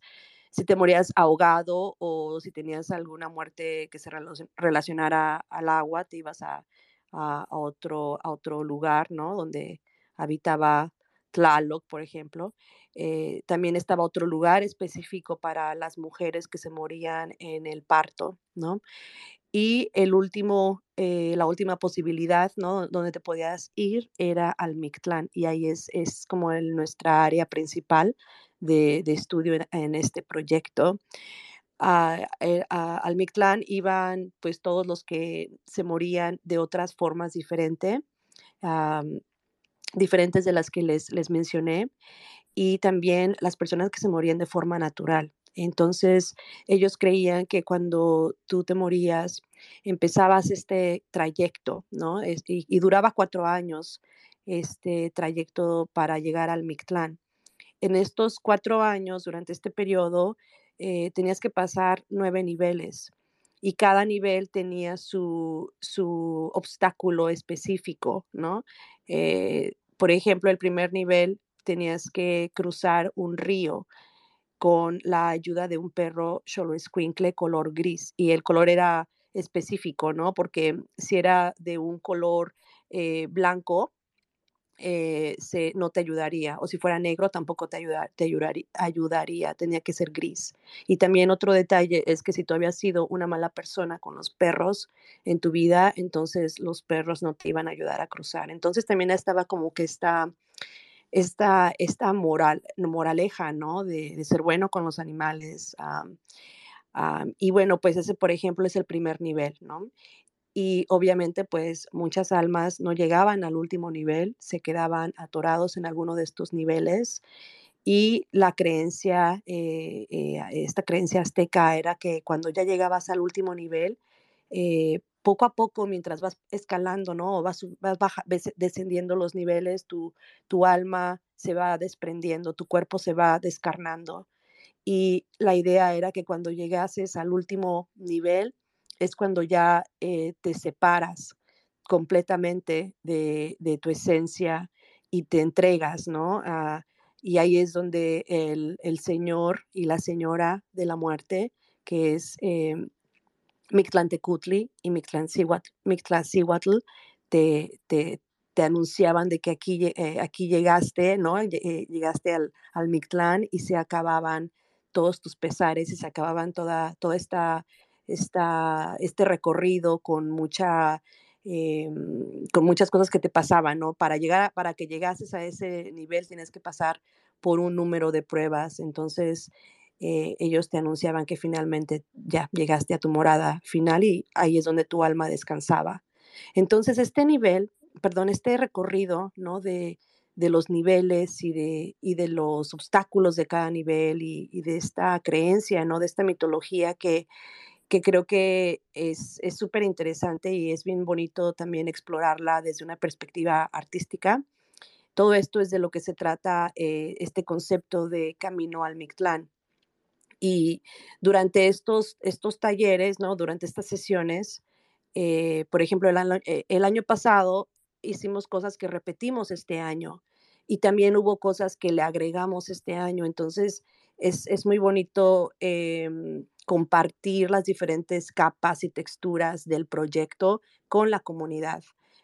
si te morías ahogado, o si tenías alguna muerte que se relacio relacionara al agua, te ibas a a a otro a otro lugar, ¿no? Donde habitaba Tlaloc, por ejemplo. Eh, también estaba otro lugar específico para las mujeres que se morían en el parto, ¿no? Y el último, eh, la última posibilidad, ¿no? Donde te podías ir era al Mictlán, y ahí es es como el nuestra área principal de de estudio en en este proyecto. Ah, eh, a al Mictlán iban, pues, todos los que se morían de otras formas diferente, am, diferentes de las que les les mencioné, y también las personas que se morían de forma natural. Entonces, ellos creían que cuando tú te morías, empezabas este trayecto, ¿no? Y duraba 4 años este trayecto para llegar al Mictlán. En estos 4 años, durante este periodo, eh, tenías que pasar 9 niveles, y cada nivel tenía su su obstáculo específico, ¿no? Eh, por ejemplo, el primer nivel tenías que cruzar un río con la ayuda de un perro xoloescuincle color gris, y el color era específico, ¿no? Porque si era de un color, eh, blanco, eh, se no te ayudaría, o si fuera negro, tampoco te ayuda te ayudari ayudaría, tenía que ser gris. Y también otro detalle es que si tú habías sido una mala persona con los perros en tu vida, entonces los perros no te iban a ayudar a cruzar. Entonces, también estaba como que esta esta esta moral moraleja, ¿no? De de ser bueno con los animales, y bueno, pues ese, por ejemplo, es el primer nivel, ¿no? Y obviamente, pues muchas almas no llegaban al último nivel, se quedaban atorados en alguno de estos niveles. Y la creencia, eh, eh, esta creencia azteca era que cuando ya llegabas al último nivel, eh, poco a poco, mientras vas escalando, ¿no? vas, vas descendiendo los niveles, tu, tu alma se va desprendiendo, tu cuerpo se va descarnando. Y la idea era que cuando llegases al último nivel es cuando ya eh, te separas completamente de, tu esencia y te entregas, ¿no? Ah, y ahí es donde el, señor y la señora de la muerte, que es eh, Mictlantecutli y Mictlancihuatl, te, te, te anunciaban de que aquí, eh, aquí llegaste, ¿no? Eh, llegaste al, al Mictlán y se acababan todos tus pesares y se acababan toda, toda esta, esta, este recorrido con mucha... Em, con muchas cosas que te pasaban, ¿no? Para llegar, para que llegases a ese nivel tienes que pasar por un número de pruebas. Entonces, eh, ellos te anunciaban que finalmente ya llegaste a tu morada final y ahí es donde tu alma descansaba. Entonces, este nivel, perdón, este recorrido, ¿no? De, de los niveles y de, y de los obstáculos de cada nivel y, de esta creencia, ¿no? De esta mitología que, que creo que es súper interesante y es bien bonito también explorarla desde una perspectiva artística. Todo esto es de lo que se trata eh, este concepto de camino al Mictlán. Y durante estos, estos talleres, ¿no? durante estas sesiones, eh, por ejemplo, el eh, el año pasado hicimos cosas que repetimos este año y también hubo cosas que le agregamos este año. Entonces, es, es muy bonito em, compartir las diferentes capas y texturas del proyecto con la comunidad.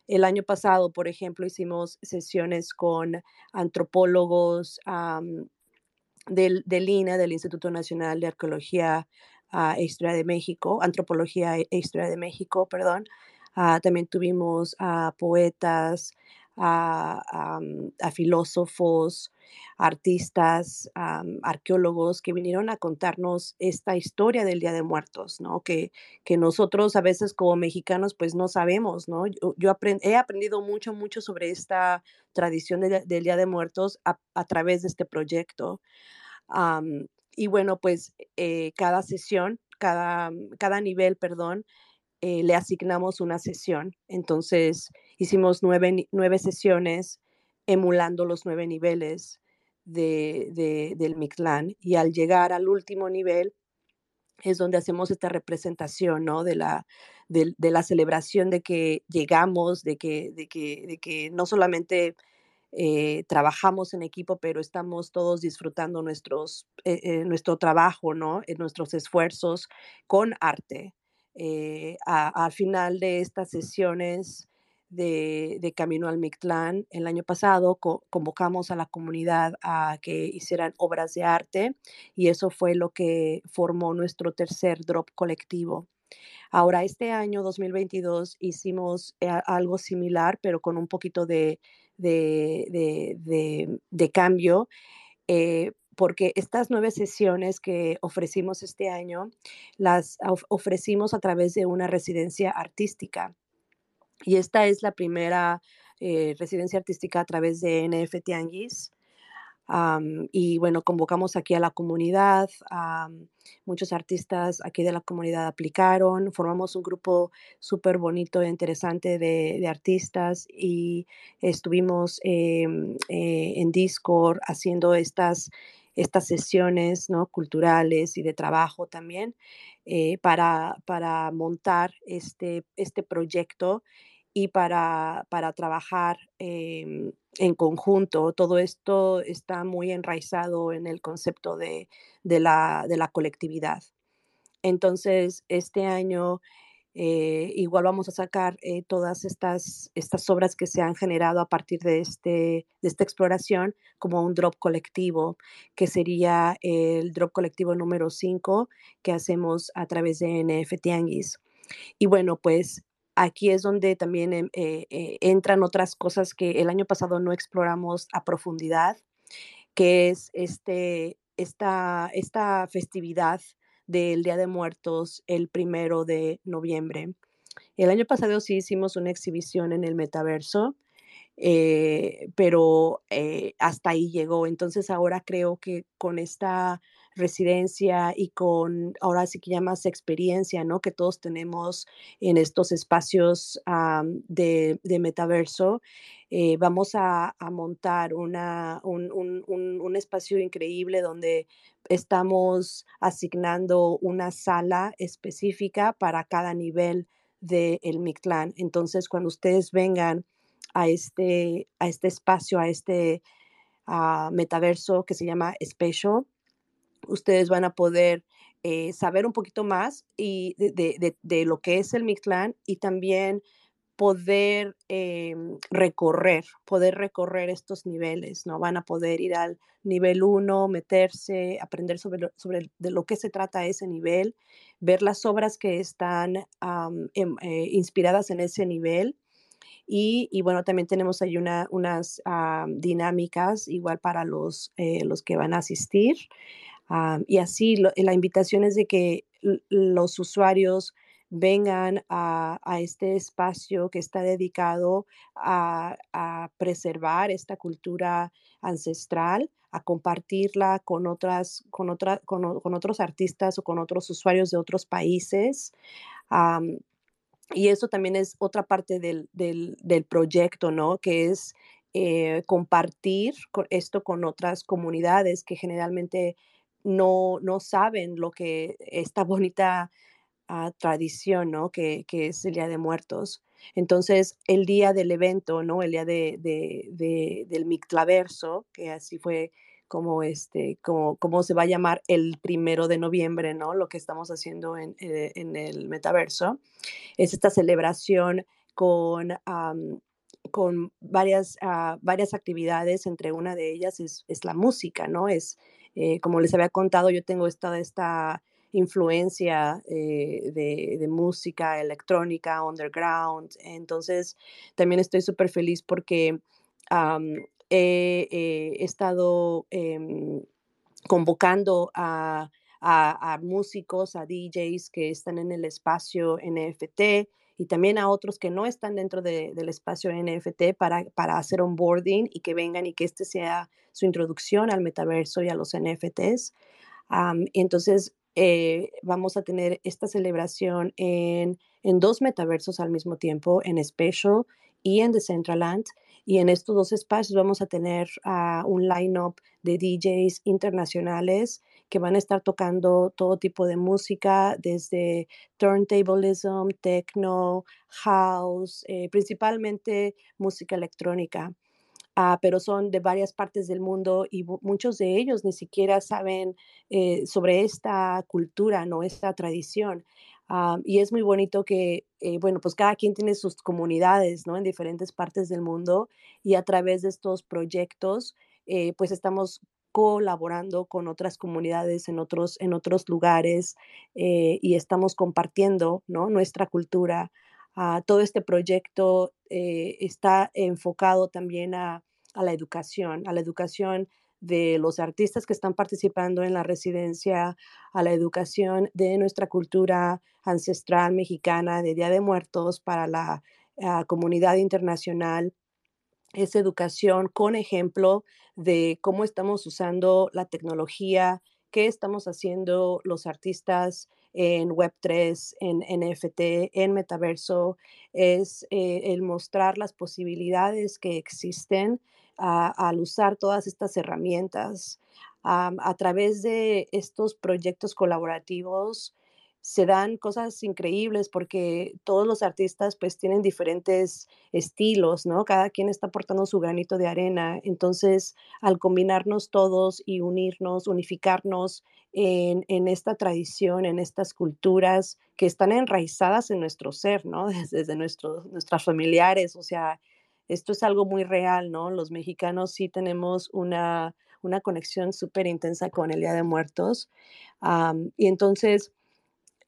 El año pasado, por ejemplo, hicimos sesiones con antropólogos, del, del INA, del Instituto Nacional de Arqueología e Historia de México, Antropología e Historia de México, perdón. Ah, también tuvimos a poetas, a, filósofos, artistas, arqueólogos que vinieron a contarnos esta historia del Día de Muertos, ¿no? Que, que nosotros a veces como mexicanos pues no sabemos, ¿no? Yo, he aprendido mucho, mucho sobre esta tradición del Día de Muertos a, a través de este proyecto y bueno, pues eh, cada sesión, cada, cada nivel, perdón, eh, le asignamos una sesión. Entonces hicimos nueve, nueve sesiones emulando los nueve niveles de, del Mictlán y al llegar al último nivel es donde hacemos esta representación, ¿no? De la, de, la celebración de que llegamos, de que, de que, de que no solamente eh, trabajamos en equipo, pero estamos todos disfrutando nuestros, eh, eh, nuestro trabajo, ¿no? nuestros esfuerzos con arte. Al final de estas sesiones de, Camino al Mictlán, el año pasado convocamos a la comunidad a que hicieran obras de arte y eso fue lo que formó nuestro tercer drop colectivo. Ahora, este año 2022 hicimos algo similar, pero con un poquito de, de, cambio, eh, porque estas nueve sesiones que ofrecimos este año las ofrecimos a través de una residencia artística. Y esta es la primera eh, residencia artística a través de NF Tianguis y bueno, convocamos aquí a la comunidad, muchos artistas aquí de la comunidad aplicaron, formamos un grupo súper bonito e interesante de, artistas y estuvimos em, eh, en Discord haciendo estas, estas sesiones ¿no? culturales y de trabajo también eh, para, para montar este, este proyecto y para, para trabajar em, en conjunto. Todo esto está muy enraizado en el concepto de, la, colectividad. Entonces, este año eh, igual vamos a sacar eh, todas estas, estas obras que se han generado a partir de, este, de esta exploración como un drop colectivo, que sería el drop colectivo número 5 que hacemos a través de NF Tianguis. Y bueno, pues aquí es donde también em, eh, entran otras cosas que el año pasado no exploramos a profundidad, que es este, esta, esta festividad del Día de Muertos el primero de noviembre. El año pasado sí hicimos una exhibición en el metaverso, eh, pero eh, hasta ahí llegó. Entonces ahora creo que con esta residencia y con ahora sí que ya más experiencia, ¿no? Que todos tenemos en estos espacios de, metaverso, eh, vamos a, montar una, un, espacio increíble donde estamos asignando una sala específica para cada nivel del el Mictlán. Entonces, cuando ustedes vengan a este, a este espacio, a este ah, metaverso que se llama Special, ustedes van a poder eh, saber un poquito más y de, lo que es el Mictlán y también poder em, recorrer, poder recorrer estos niveles, ¿no? Van a poder ir al nivel 1, meterse, aprender sobre, lo, sobre de lo que se trata ese nivel, ver las obras que están em, eh, inspiradas en ese nivel. Y, bueno, también tenemos ahí una, unas dinámicas igual para los, eh, los que van a asistir. Y así la invitación es de que los usuarios vengan a, este espacio que está dedicado a, preservar esta cultura ancestral, a compartirla con, otras, con, otra, con, otros artistas o con otros usuarios de otros países. y eso también es otra parte del, proyecto, ¿no? Que es eh, compartir esto con otras comunidades que generalmente no, no saben lo que esta bonita tradición, ¿no? Que, es el Día de Muertos. Entonces, el día del evento, ¿no? El día de, del Mictlaverso, que así fue como, este, como, como se va a llamar el primero de noviembre, ¿no? Lo que estamos haciendo en, eh, el metaverso, es esta celebración con, con varias, ah, varias actividades, entre una de ellas es, la música, ¿no? Es, eh, como les había contado, yo tengo esta, esta influencia eh, de, música electrónica, underground. Entonces, también estoy súper feliz porque he, estado em, convocando a, músicos, a DJs que están en el espacio NFT y también a otros que no están dentro del espacio NFT para, para hacer onboarding y que vengan y que este sea su introducción al metaverso y a los NFTs. entonces, eh, vamos a tener esta celebración en, dos metaversos al mismo tiempo, en Special y en Decentraland. Y en estos dos espacios vamos a tener uh, un line-up de DJs internacionales que van a estar tocando todo tipo de música, desde turntablism, techno, house, eh, principalmente música electrónica. Ah, pero son de varias partes del mundo y muchos de ellos ni siquiera saben eh, sobre esta cultura, ¿no? Esta tradición. Ah, y es muy bonito que, eh, bueno, pues cada quien tiene sus comunidades, ¿no? En diferentes partes del mundo y a través de estos proyectos, eh, pues estamos colaborando con otras comunidades en otros, en otros lugares y estamos compartiendo, ¿no? Nuestra cultura todo este proyecto eh, está enfocado también a, la educación, a la educación de los artistas que están participando en la residencia, a la educación de nuestra cultura ancestral mexicana de Día de Muertos para la ah, comunidad internacional. Es educación con ejemplo de cómo estamos usando la tecnología, qué estamos haciendo los artistas en Web3, en NFT, en metaverso, es eh, el mostrar las posibilidades que existen al usar todas estas herramientas. a través de estos proyectos colaborativos, se dan cosas increíbles porque todos los artistas pues tienen diferentes estilos, ¿no? Cada quien está aportando su granito de arena. Entonces, al combinarnos todos y unirnos, unificarnos en, esta tradición, en estas culturas que están enraizadas en nuestro ser, ¿no? <laughs> Desde, nuestros nuestras familiares, o sea, esto es algo muy real, ¿no? Los mexicanos sí tenemos una, una conexión súper intensa con el Día de Muertos. y entonces,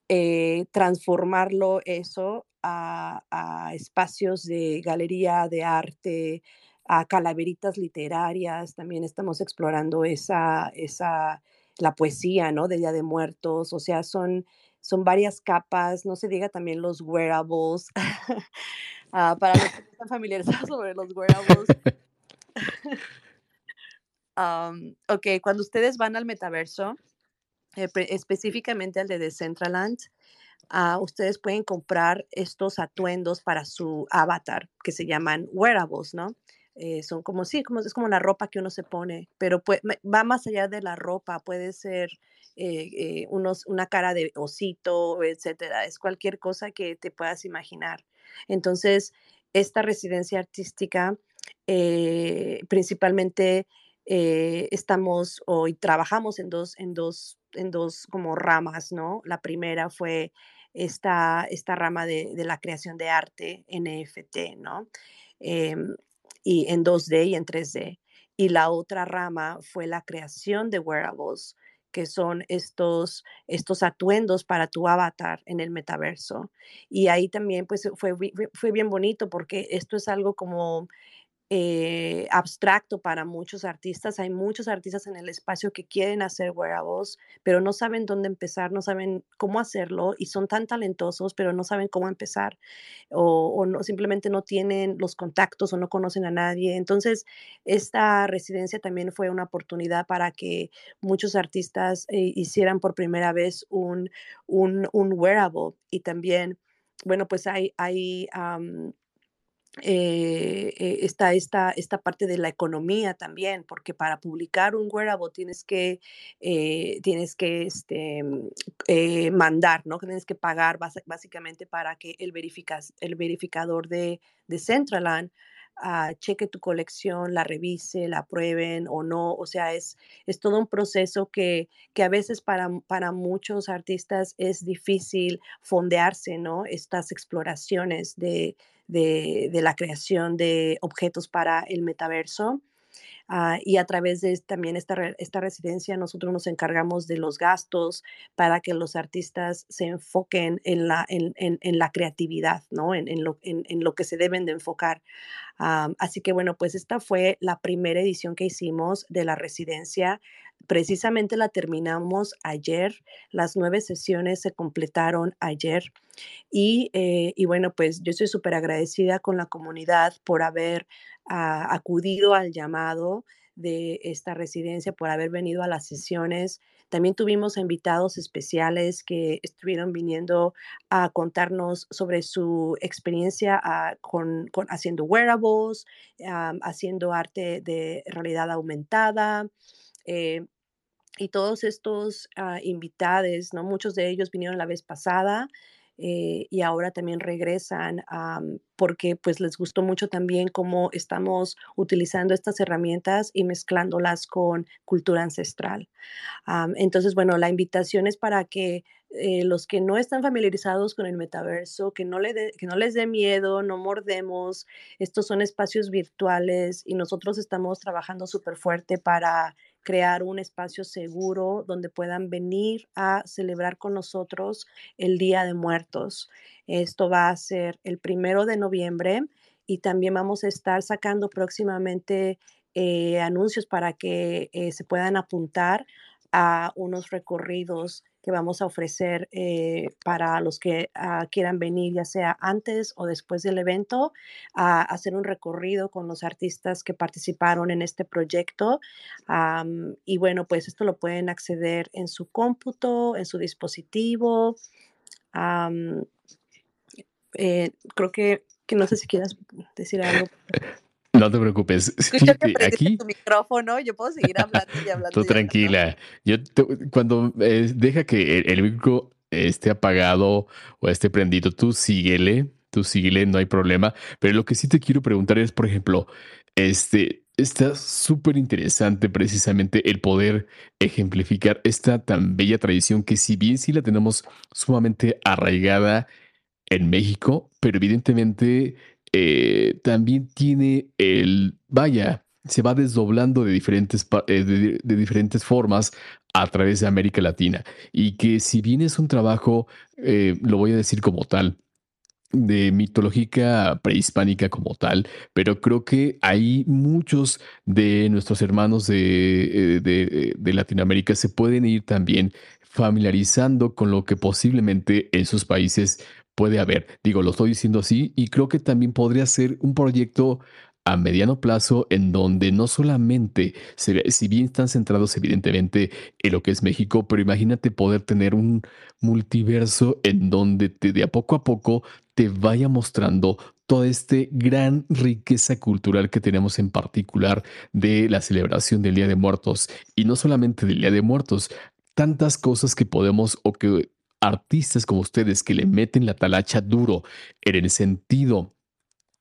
eh, transformarlo eso a, espacios de galería, de arte, a calaveritas literarias. También estamos explorando esa, esa, la poesía, ¿no? De Día de Muertos, o sea, son, son varias capas, no se diga también los wearables, <laughs> ah, para los que no están familiarizados <laughs> sobre los wearables. <laughs> ok, cuando ustedes van al metaverso, específicamente al de Decentraland, uh, ustedes pueden comprar estos atuendos para su avatar que se llaman wearables, ¿no? Eh, son como, sí, como, es como la ropa que uno se pone, pero va más allá de la ropa, puede ser eh, eh, unos, una cara de osito, etcétera, es cualquier cosa que te puedas imaginar. Entonces, esta residencia artística, principalmente estamos hoy trabajamos en dos, en dos, en dos como ramas, ¿no? La primera fue esta, esta rama de, de la creación de arte NFT, ¿no? Em, y en 2D y en 3D. Y la otra rama fue la creación de wearables, que son estos, estos atuendos para tu avatar en el metaverso. Y ahí también pues fue, fue bien bonito porque esto es algo como eh, abstracto para muchos artistas. Hay muchos artistas en el espacio que quieren hacer wearables, pero no saben dónde empezar, no saben cómo hacerlo y son tan talentosos, pero no saben cómo empezar o, no, simplemente no tienen los contactos o no conocen a nadie. Entonces, esta residencia también fue una oportunidad para que muchos artistas eh, hicieran por primera vez un, un, un wearable y también, bueno, pues hay... hay eh, eh, está esta, esta parte de la economía también, porque para publicar un wearable tienes que, eh, tienes que este, mm, mandar, ¿no? Tienes que pagar básicamente para que el, verificas, el verificador de, de Centraland uh, cheque tu colección, la revise, la aprueben o no. O sea, es, es todo un proceso que, que a veces para, para muchos artistas es difícil fondearse, ¿no? Estas exploraciones de, de, de la creación de objetos para el metaverso. Uh, y a través de también esta, esta residencia nosotros nos encargamos de los gastos para que los artistas se enfoquen en la, en, en, en la creatividad, ¿no? En, lo, en, lo que se deben de enfocar. Um, así que bueno, pues esta fue la primera edición que hicimos de la residencia. Precisamente la terminamos ayer. Las nueve sesiones se completaron ayer. Y, eh, y bueno, pues yo estoy súper agradecida con la comunidad por haber acudido al llamado de esta residencia, por haber venido a las sesiones. También tuvimos invitados especiales que estuvieron viniendo a contarnos sobre su experiencia ah, con, haciendo wearables, haciendo arte de realidad aumentada. Eh, y todos estos uh, invitados, ¿no? muchos de ellos vinieron la vez pasada eh, y ahora también regresan porque pues les gustó mucho también cómo estamos utilizando estas herramientas y mezclándolas con cultura ancestral. entonces, bueno, la invitación es para que eh, los que no están familiarizados con el metaverso, que no, le que no les dé miedo, no mordemos, estos son espacios virtuales y nosotros estamos trabajando súper fuerte para crear un espacio seguro donde puedan venir a celebrar con nosotros el Día de Muertos. Esto va a ser el primero de noviembre y también vamos a estar sacando próximamente eh, anuncios para que eh, se puedan apuntar a unos recorridos que vamos a ofrecer eh, para los que ah, quieran venir, ya sea antes o después del evento, a hacer un recorrido con los artistas que participaron en este proyecto. y bueno, pues esto lo pueden acceder en su cómputo, en su dispositivo. Eh, creo que, que no sé si quieras decir algo. No te preocupes. <laughs> aquí tu micrófono, yo puedo seguir hablando y hablando. Tú tranquila. Yo cuando eh, deja que el, micro esté apagado o esté prendido, tú síguele, tú síguele, no hay problema. Pero lo que sí te quiero preguntar es, por ejemplo, este está súper interesante precisamente el poder ejemplificar esta tan bella tradición que si bien sí la tenemos sumamente arraigada en México, pero evidentemente eh, también tiene el, vaya, se va desdoblando de diferentes, eh, de, diferentes formas a través de América Latina. Y que si bien es un trabajo, eh, lo voy a decir como tal, de mitológica prehispánica como tal, pero creo que hay muchos de nuestros hermanos de, de, de Latinoamérica se pueden ir también familiarizando con lo que posiblemente en sus países puede haber. Digo, lo estoy diciendo así y creo que también podría ser un proyecto a mediano plazo en donde no solamente, se si bien están centrados evidentemente en lo que es México, pero imagínate poder tener un multiverso en donde te, de a poco a poco te vaya mostrando toda esta gran riqueza cultural que tenemos en particular de la celebración del Día de Muertos y no solamente del Día de Muertos, tantas cosas que podemos o que artistas como ustedes que le meten la talacha duro en el sentido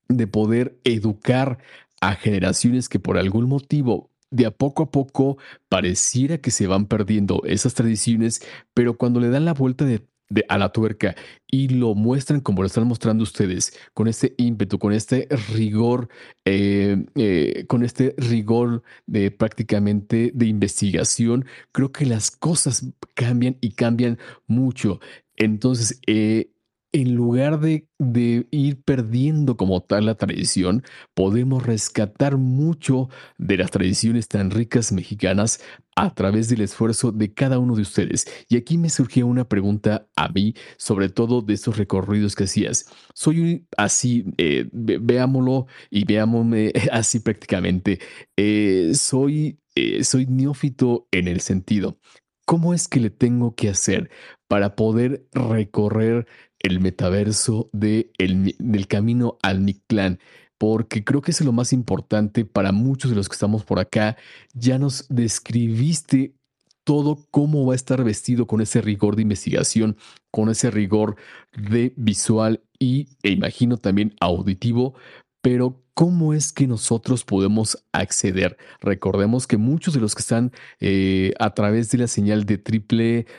de poder educar a generaciones que por algún motivo de a poco a poco pareciera que se van perdiendo esas tradiciones, pero cuando le dan la vuelta de, de, a la tuerca y lo muestran como lo están mostrando ustedes, con este ímpetu, con este rigor, eh, eh, con este rigor de prácticamente de investigación, creo que las cosas cambian y cambian mucho. Entonces, eh, en lugar de, de, ir perdiendo como tal la tradición, podemos rescatar mucho de las tradiciones tan ricas mexicanas a través del esfuerzo de cada uno de ustedes. Y aquí me surgió una pregunta a mí, sobre todo de estos recorridos que hacías. Soy así, eh, veámoslo y veámosme <laughs> así prácticamente. Eh, soy, eh, soy neófito en el sentido. ¿Cómo es que le tengo que hacer para poder recorrer el metaverso de el, del camino al Mictlán, porque creo que es lo más importante para muchos de los que estamos por acá. Ya nos describiste todo cómo va a estar vestido con ese rigor de investigación, con ese rigor de visual y, e imagino también auditivo, pero ¿cómo es que nosotros podemos acceder? Recordemos que muchos de los que están eh, a través de la señal de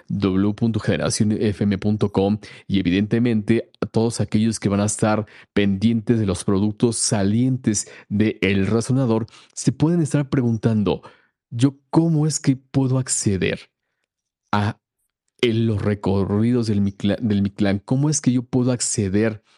www.generacionfm.com y evidentemente todos aquellos que van a estar pendientes de los productos salientes del el razonador, se pueden estar preguntando, ¿yo cómo es que puedo acceder a los recorridos del Mictlán, del Mictlán? ¿Cómo es que yo puedo acceder a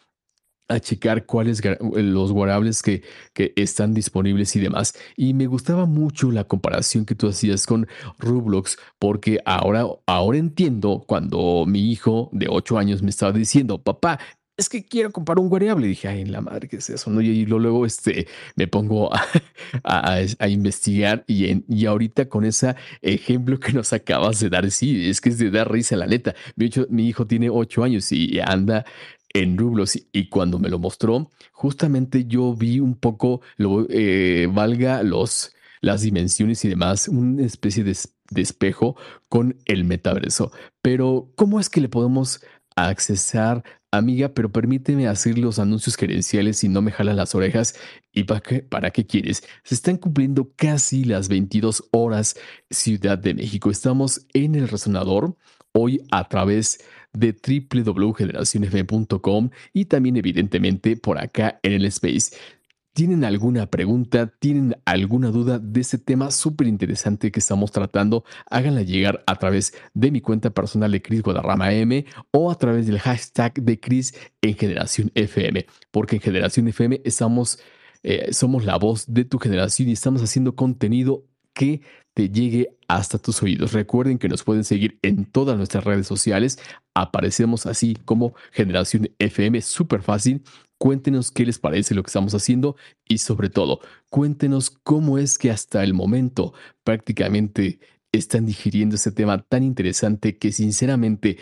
a checar cuáles los guarables que, que, están disponibles y demás. Y me gustaba mucho la comparación que tú hacías con Roblox, porque ahora, ahora entiendo cuando mi hijo de 8 años me estaba diciendo, papá, es que quiero comprar un variable. Y dije, ay, la madre, ¿qué es eso? ¿no? Y luego este, me pongo <laughs> a, a, a investigar y, en, y ahorita con ese ejemplo que nos acabas de dar, sí, es que es de dar risa, la neta. Mi, hecho, mi hijo tiene ocho años y anda en rublos y cuando me lo mostró, justamente yo vi un poco, lo, eh, valga los, las dimensiones y demás, una especie de, espejo con el metaverso. Pero, ¿cómo es que le podemos accesar, amiga? Pero permíteme hacer los anuncios gerenciales y no me jalan las orejas. ¿Y para qué, para qué quieres? Se están cumpliendo casi las 22 horas Ciudad de México. Estamos en el resonador hoy a través de de www.generacionfm.com y también evidentemente por acá en el Space. ¿Tienen alguna pregunta? ¿Tienen alguna duda de este tema súper interesante que estamos tratando? Háganla llegar a través de mi cuenta personal de Cris Guadarrama M o a través del hashtag de Cris en Generación FM, porque en Generación FM estamos, eh, somos la voz de tu generación y estamos haciendo contenido que te llegue hasta tus oídos. Recuerden que nos pueden seguir en todas nuestras redes sociales. Aparecemos así como Generación FM, súper fácil. Cuéntenos qué les parece lo que estamos haciendo y sobre todo, cuéntenos cómo es que hasta el momento prácticamente están digiriendo este tema tan interesante que sinceramente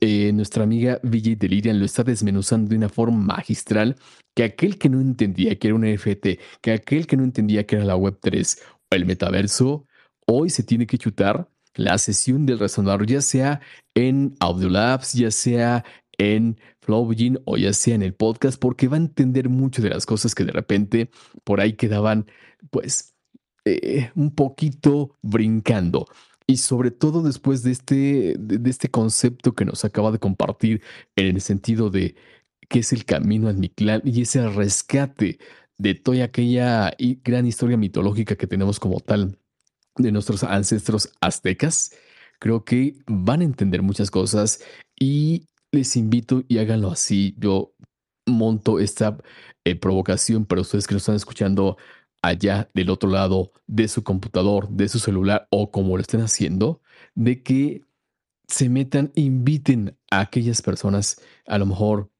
eh, nuestra amiga Villa Delirian lo está desmenuzando de una forma magistral que aquel que no entendía que era un NFT, que aquel que no entendía que era la Web3 o el metaverso, hoy se tiene que chutar la sesión del resonador, ya sea en Audiolabs, ya sea en Flowgin o ya sea en el podcast, porque va a entender mucho de las cosas que de repente por ahí quedaban, pues, eh, un poquito brincando. Y sobre todo después de este, de, este concepto que nos acaba de compartir en el sentido de qué es el camino al Mictlán y ese rescate de toda aquella gran historia mitológica que tenemos como tal de nuestros ancestros aztecas, creo que van a entender muchas cosas y les invito y háganlo así. Yo monto esta eh, provocación para ustedes que nos están escuchando allá del otro lado de su computador, de su celular o como lo estén haciendo, de que se metan, inviten a aquellas personas, a lo mejor,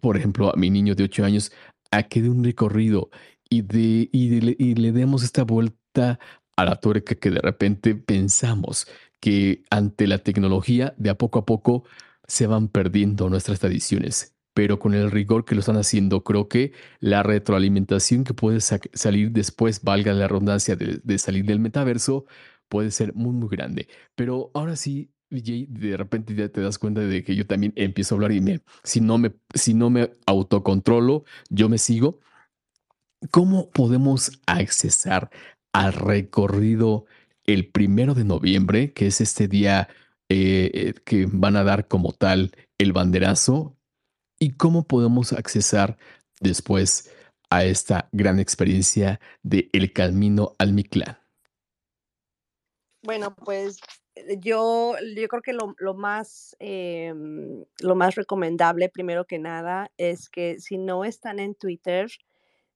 por ejemplo, a mi niño de 8 años, a que dé un recorrido y, de, y, le demos esta vuelta a la tuerca que de repente pensamos que ante la tecnología, de a poco a poco, se van perdiendo nuestras tradiciones. Pero con el rigor que lo están haciendo, creo que la retroalimentación que puede salir después, valga la redundancia de, de salir del metaverso, puede ser muy, muy grande. Pero ahora sí, de repente ya te das cuenta de que yo también empiezo a hablar y me, si no me, si no me autocontrolo, yo me sigo. ¿Cómo podemos accesar al recorrido el primero de noviembre, que es este día eh, eh, que van a dar como tal el banderazo? ¿Y cómo podemos accesar después a esta gran experiencia de El Camino al Mictlán? Bueno, pues eh, yo, yo creo que lo, lo más, em, lo más recomendable, primero que nada, es que si no están en Twitter,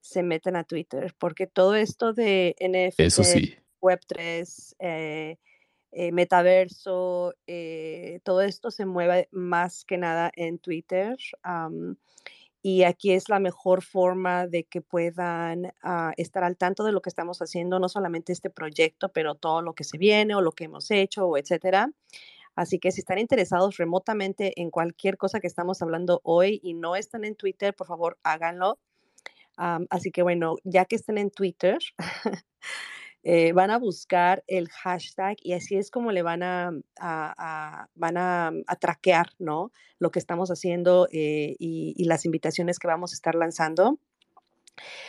se meten a Twitter, porque todo esto de Eso NFT, Web3, eh, eh, metaverso, todo esto se mueve más que nada en Twitter y aquí es la mejor forma de que puedan ah, estar al tanto de lo que estamos haciendo, no solamente este proyecto, pero todo lo que se viene o lo que hemos hecho, o etcétera. Así que si están interesados remotamente en cualquier cosa que estamos hablando hoy y no están en Twitter, por favor háganlo. Así que bueno, ya que estén en Twitter, <laughs> Eh, van a buscar el hashtag y así es como le van a, van a, traquear, ¿no? Lo que estamos haciendo eh, y, las invitaciones que vamos a estar lanzando.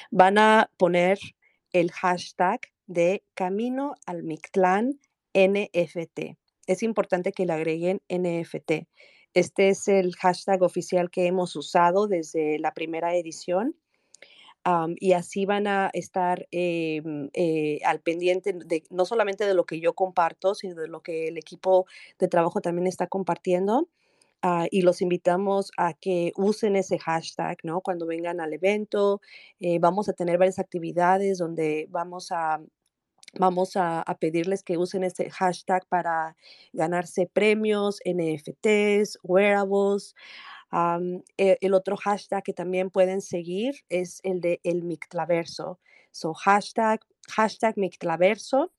Van a poner el hashtag de Camino al Mictlán NFT. Es importante que le agreguen NFT. Este es el hashtag oficial que hemos usado desde la primera edición y así van a estar em, eh, al pendiente de no solamente de lo que yo comparto, sino de lo que el equipo de trabajo también está compartiendo. Ah, y los invitamos a que usen ese hashtag, ¿no? Cuando vengan al evento, eh, vamos a tener varias actividades donde vamos a vamos a, a, pedirles que usen ese hashtag para ganarse premios, NFTs, wearables. E, el otro hashtag que también pueden seguir es el de el Mictlaverso. So hashtag, hashtag Mictlaverso,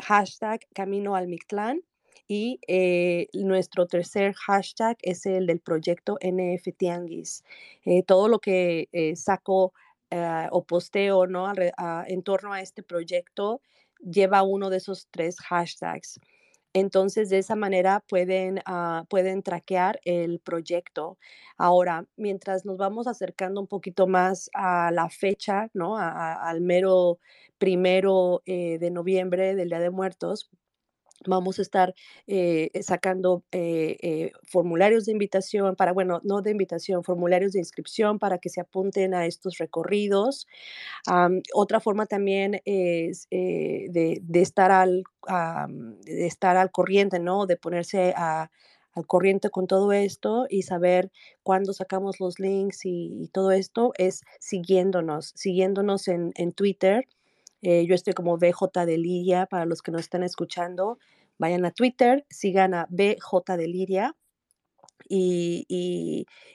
hashtag Camino al Mictlán y eh, nuestro tercer hashtag es el del proyecto NFTianguis. Eh, todo lo que eh, saco o posteo ¿no? en torno a este proyecto lleva uno de esos tres hashtags. Entonces, de esa manera pueden, ah, pueden traquear el proyecto. Ahora, mientras nos vamos acercando un poquito más a la fecha, ¿no? al mero primero eh, de noviembre del Día de Muertos, Vamos a estar eh, sacando eh, formularios de invitación para, bueno, no de invitación, formularios de inscripción para que se apunten a estos recorridos. otra forma también es de, estar al, estar al corriente, ¿no? De ponerse al corriente con todo esto y saber cuándo sacamos los links y, todo esto es siguiéndonos, siguiéndonos en, en Twitter. Eh, yo estoy como BJ de Liria para los que nos están escuchando. Vayan a Twitter, sigan a BJ de Liria y,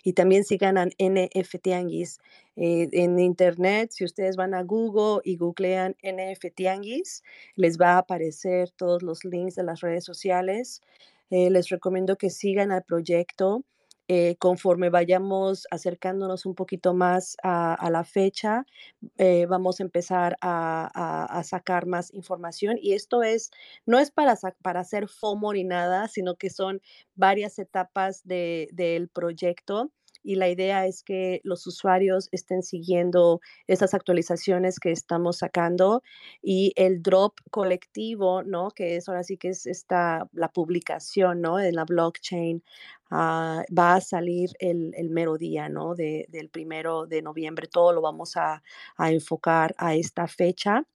y, también sigan a NFT Anguis. Eh, en internet, si ustedes van a Google y googlean NFT Anguis, les va a aparecer todos los links de las redes sociales. Eh, les recomiendo que sigan al proyecto. Eh, conforme vayamos acercándonos un poquito más a, la fecha, eh, vamos a empezar a, sacar más información. Y esto es, no es para, para hacer FOMO ni nada, sino que son varias etapas del proyecto y la idea es que los usuarios estén siguiendo estas actualizaciones que estamos sacando y el drop colectivo, ¿no? Que es ahora sí que es esta, la publicación, ¿no? En la blockchain ah, va a salir el, el mero día, ¿no? del primero de noviembre. Todo lo vamos a, a enfocar a esta fecha.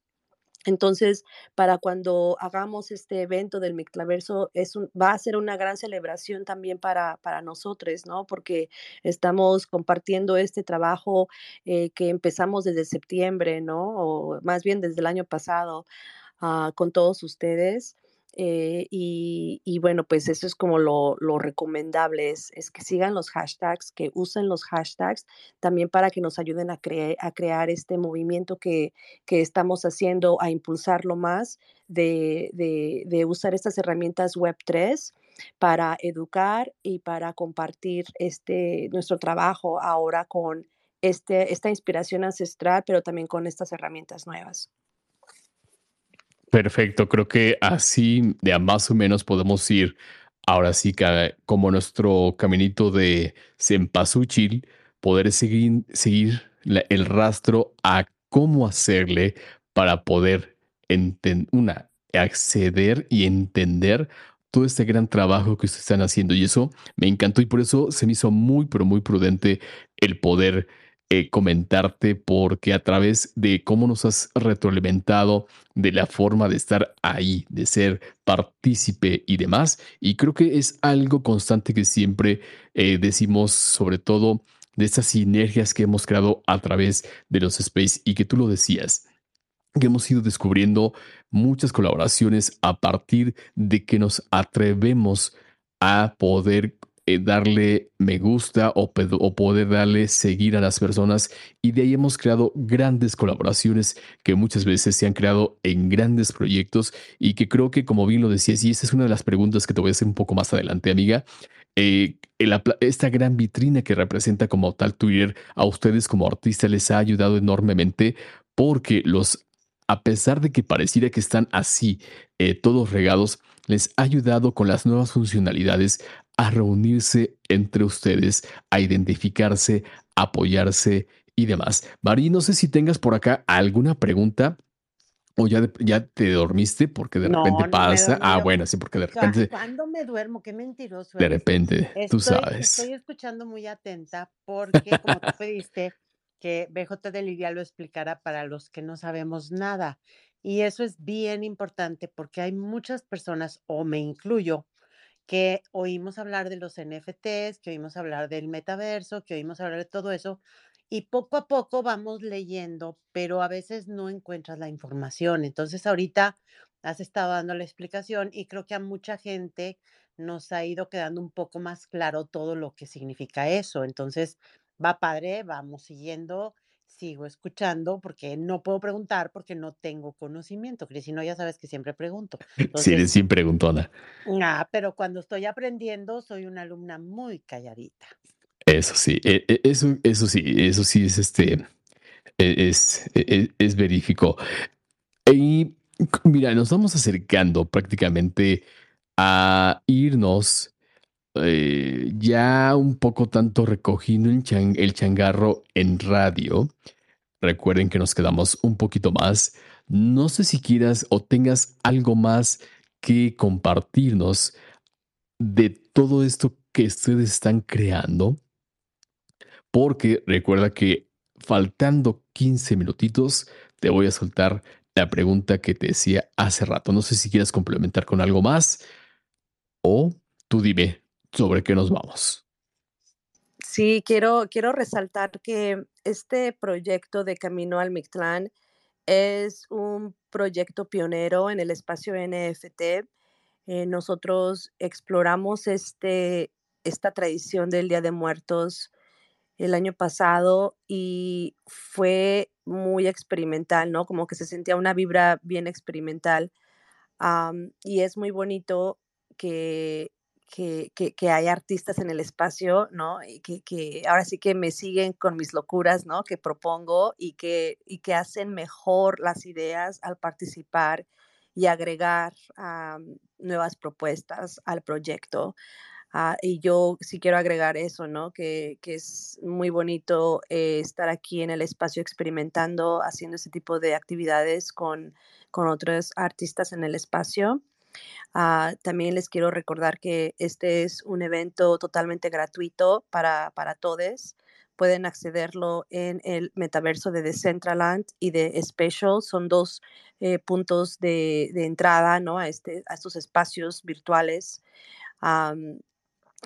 Entonces, para cuando hagamos este evento del Mictlaverso, es un, va a ser una gran celebración también para, para nosotros, ¿no? Porque estamos compartiendo este trabajo eh, que empezamos desde septiembre, ¿no? O más bien desde el año pasado uh, con todos ustedes. Eh, y, bueno, pues eso es como lo, recomendable, es, que sigan los hashtags, que usen los hashtags también para que nos ayuden a, cre a crear este movimiento que, estamos haciendo, a impulsarlo más, de usar estas herramientas Web3 para educar y para compartir este, nuestro trabajo ahora con este, esta inspiración ancestral, pero también con estas herramientas nuevas. Perfecto, creo que así de a más o menos podemos ir ahora sí que como nuestro caminito de Cempasúchil, poder seguir, seguir la, el rastro a cómo hacerle para poder una, acceder y entender todo este gran trabajo que ustedes están haciendo. Y eso me encantó y por eso se me hizo muy, pero muy prudente el poder eh, comentarte porque a través de cómo nos has retroalimentado, de la forma de estar ahí, de ser partícipe y demás. Y creo que es algo constante que siempre eh, decimos, sobre todo de estas sinergias que hemos creado a través de los space y que tú lo decías que hemos ido descubriendo muchas colaboraciones a partir de que nos atrevemos a poder eh, darle me gusta o, poder darle seguir a las personas y de ahí hemos creado grandes colaboraciones que muchas veces se han creado en grandes proyectos y que creo que como bien lo decías y esta es una de las preguntas que te voy a hacer un poco más adelante amiga eh, esta gran vitrina que representa como tal Twitter a ustedes como artistas les ha ayudado enormemente porque los a pesar de que pareciera que están así eh, todos regados, les ha ayudado con las nuevas funcionalidades a reunirse entre ustedes, a identificarse, apoyarse y demás. Mari, no sé si tengas por acá alguna pregunta o ya, ya te dormiste porque de repente pasa. ah, bueno, sí, porque de repente. ¿Cuándo me duermo? Qué mentiroso. De repente, tú sabes. Estoy escuchando muy atenta porque, como tú pediste, que BJ de Lidia lo explicara para los que no sabemos nada. Y eso es bien importante porque hay muchas personas, o me incluyo, que oímos hablar de los NFTs, que oímos hablar del metaverso, que oímos hablar de todo eso, y poco a poco vamos leyendo, pero a veces no encuentras la información. Entonces ahorita has estado dando la explicación y creo que a mucha gente nos ha ido quedando un poco más claro todo lo que significa eso. Entonces va padre, vamos siguiendo sigo escuchando porque no puedo preguntar porque no tengo conocimiento, si no ya sabes que siempre pregunto. <laughs> sí, eres sin preguntona. Ah, pero cuando estoy aprendiendo soy una alumna muy calladita. Eso sí, e, e, eso, eso sí, eso sí es este, e, es, es, es verífico. Y mira, nos vamos acercando prácticamente a irnos eh, ya un poco tanto recogiendo el, el changarro en radio. Recuerden que nos quedamos un poquito más. No sé si quieras o tengas algo más que compartirnos de todo esto que ustedes están creando. Porque recuerda que faltando 15 minutitos, te voy a soltar la pregunta que te decía hace rato. No sé si quieres complementar con algo más o tú dime, sobre qué nos vamos. Sí, quiero, quiero resaltar que este proyecto de Camino al Mictlán es un proyecto pionero en el espacio NFT. Eh, nosotros exploramos este, esta tradición del Día de Muertos el año pasado y fue muy experimental, ¿no? Como que se sentía una vibra bien experimental. y es muy bonito que que, que, hay artistas en el espacio, ¿no? Y que, que, ahora sí que me siguen con mis locuras, ¿no? Que propongo y que, y que hacen mejor las ideas al participar y agregar nuevas propuestas al proyecto. Ah, y yo sí quiero agregar eso, ¿no? Que, que es muy bonito eh, estar aquí en el espacio experimentando, haciendo ese tipo de actividades con, con otros artistas en el espacio. Ah, también les quiero recordar que este es un evento totalmente gratuito para, para todos. pueden accederlo en el metaverso de Decentraland y de Special. Son dos eh, puntos de, entrada ¿no? a, este, a estos espacios virtuales.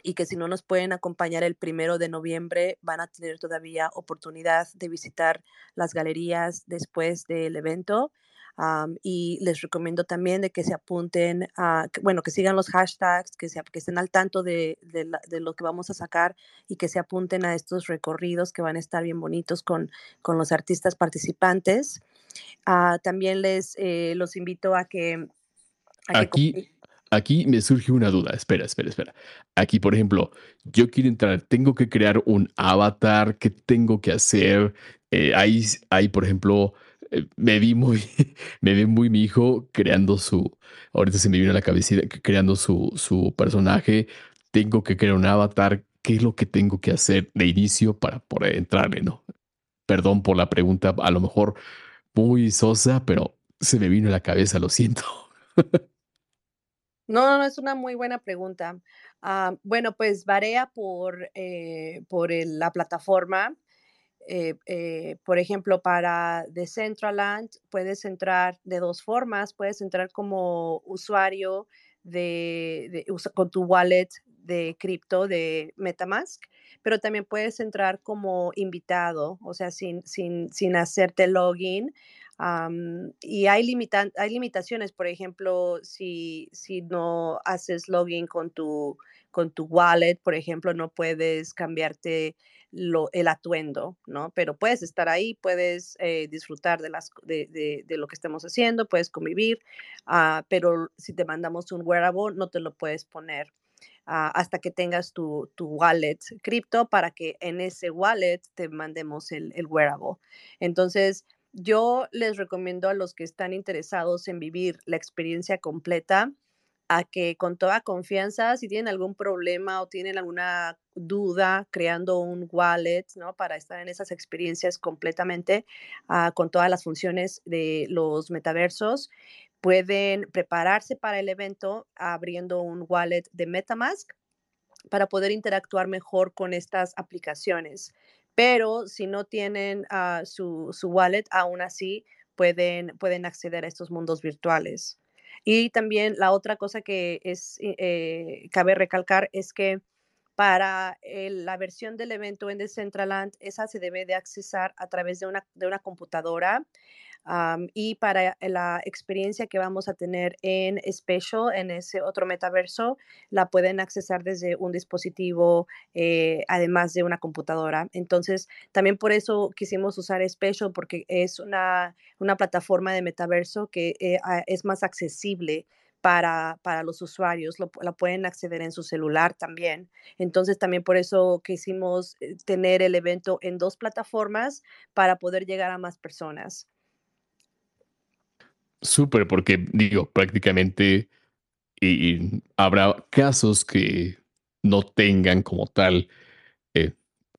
y que si no nos pueden acompañar el primero de noviembre, van a tener todavía oportunidad de visitar las galerías después del evento y les recomiendo también de que se apunten, a, bueno, que sigan los hashtags, que, se, que estén al tanto de, de, lo que vamos a sacar y que se apunten a estos recorridos que van a estar bien bonitos con, con los artistas participantes. Ah, también les eh, los invito a que... Aquí, aquí me surge una duda. Espera, espera, espera. Aquí, por ejemplo, yo quiero entrar, tengo que crear un avatar, ¿qué tengo que hacer? Eh, hay, hay, por ejemplo, me vi muy, <laughs> me vi muy mi hijo creando su, ahorita se me vino a la cabeza creando su, su personaje. Tengo que crear un avatar. ¿Qué es lo que tengo que hacer de inicio para poder entrarle, no? Perdón por la pregunta, a lo mejor muy sosa, pero se me vino a la cabeza, lo siento. <laughs> No, no, es una muy buena pregunta. Ah, bueno, pues varía por, eh, por la plataforma. Eh, eh, por ejemplo, para Decentraland puedes entrar de dos formas. Puedes entrar como usuario de, con tu wallet de cripto de Metamask, pero también puedes entrar como invitado, o sea, sin, sin, sin hacerte login. Y hay, hay limitaciones, por ejemplo, si, si no haces login con tu, con tu wallet, por ejemplo, no puedes cambiarte el atuendo, ¿no? Pero puedes estar ahí, puedes eh, disfrutar de, las, de, lo que estemos haciendo, puedes convivir, ah, pero si te mandamos un wearable, no te lo puedes poner ah, hasta que tengas tu, wallet cripto para que en ese wallet te mandemos el, el wearable. Entonces, yo les recomiendo a los que están interesados en vivir la experiencia completa, a que con toda confianza, si tienen algún problema o tienen alguna duda creando un wallet, ¿no? Para estar en esas experiencias completamente ah, con todas las funciones de los metaversos, pueden prepararse para el evento abriendo un wallet de Metamask para poder interactuar mejor con estas aplicaciones. Pero si no tienen ah, su, su wallet, aún así pueden, pueden acceder a estos mundos virtuales. Y también la otra cosa que es, eh, cabe recalcar es que para la versión del evento en Decentraland, esa se debe de accesar a través de una, de una computadora y para la experiencia que vamos a tener en Special, en ese otro metaverso, la pueden accesar desde un dispositivo, eh, además de una computadora. Entonces, también por eso quisimos usar Special, porque es una, una plataforma de metaverso que eh, es más accesible para, para, los usuarios, lo, la pueden acceder en su celular también. Entonces, también por eso quisimos eh, tener el evento en dos plataformas para poder llegar a más personas. Súper, porque digo, prácticamente y, habrá casos que no tengan como tal. Eh,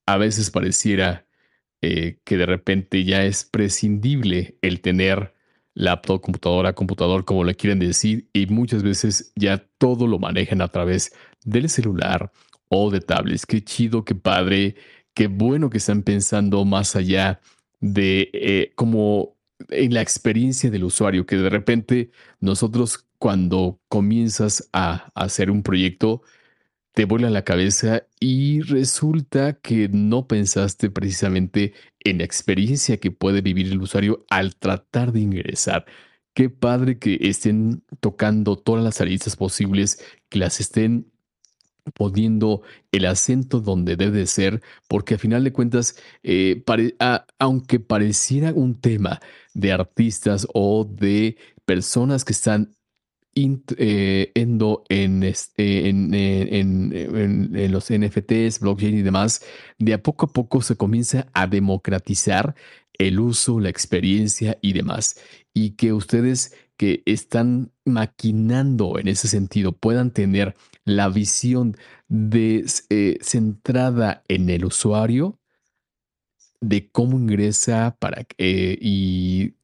a veces pareciera eh, que de repente ya es prescindible el tener laptop, computadora, computador, como le quieren decir, y muchas veces ya todo lo manejan a través del celular o de tablets. Qué chido, qué padre, qué bueno que están pensando más allá de eh, como en la experiencia del usuario, que de repente nosotros cuando comienzas a hacer un proyecto, te vuela la cabeza y resulta que no pensaste precisamente en la experiencia que puede vivir el usuario al tratar de ingresar. Qué padre que estén tocando todas las aristas posibles, que las estén poniendo el acento donde debe ser, porque a final de cuentas, eh, aunque pareciera un tema de artistas o de personas que están eh, en, en, los NFTs, blockchain y demás, de a poco a poco se comienza a democratizar el uso, la experiencia y demás. Y que ustedes que están maquinando en ese sentido puedan tener la visión de, eh, centrada en el usuario, de cómo ingresa para, eh, y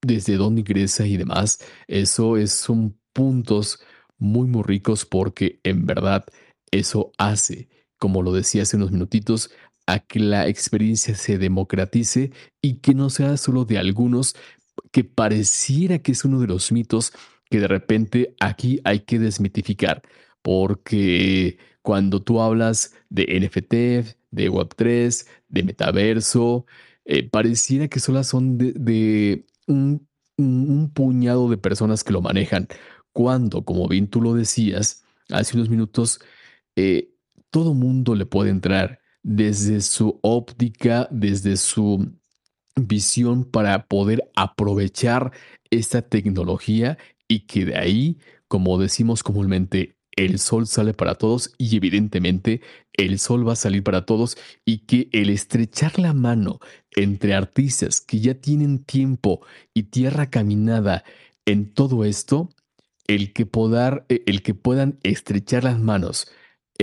desde dónde ingresa y demás, eso es, son puntos muy, muy ricos porque en verdad eso hace, como lo decía hace unos minutitos, a que la experiencia se democratice y que no sea solo de algunos, que pareciera que es uno de los mitos que de repente aquí hay que desmitificar, porque cuando tú hablas de NFT, de Web3, de metaverso, eh, pareciera que solo son de, un, puñado de personas que lo manejan, cuando, como bien tú lo decías hace unos minutos, eh, todo mundo le puede entrar desde su óptica, desde su visión para poder aprovechar esta tecnología y que de ahí, como decimos comúnmente, el sol sale para todos y evidentemente el sol va a salir para todos y que el estrechar la mano entre artistas que ya tienen tiempo y tierra caminada en todo esto, el que, eh, el que puedan estrechar las manos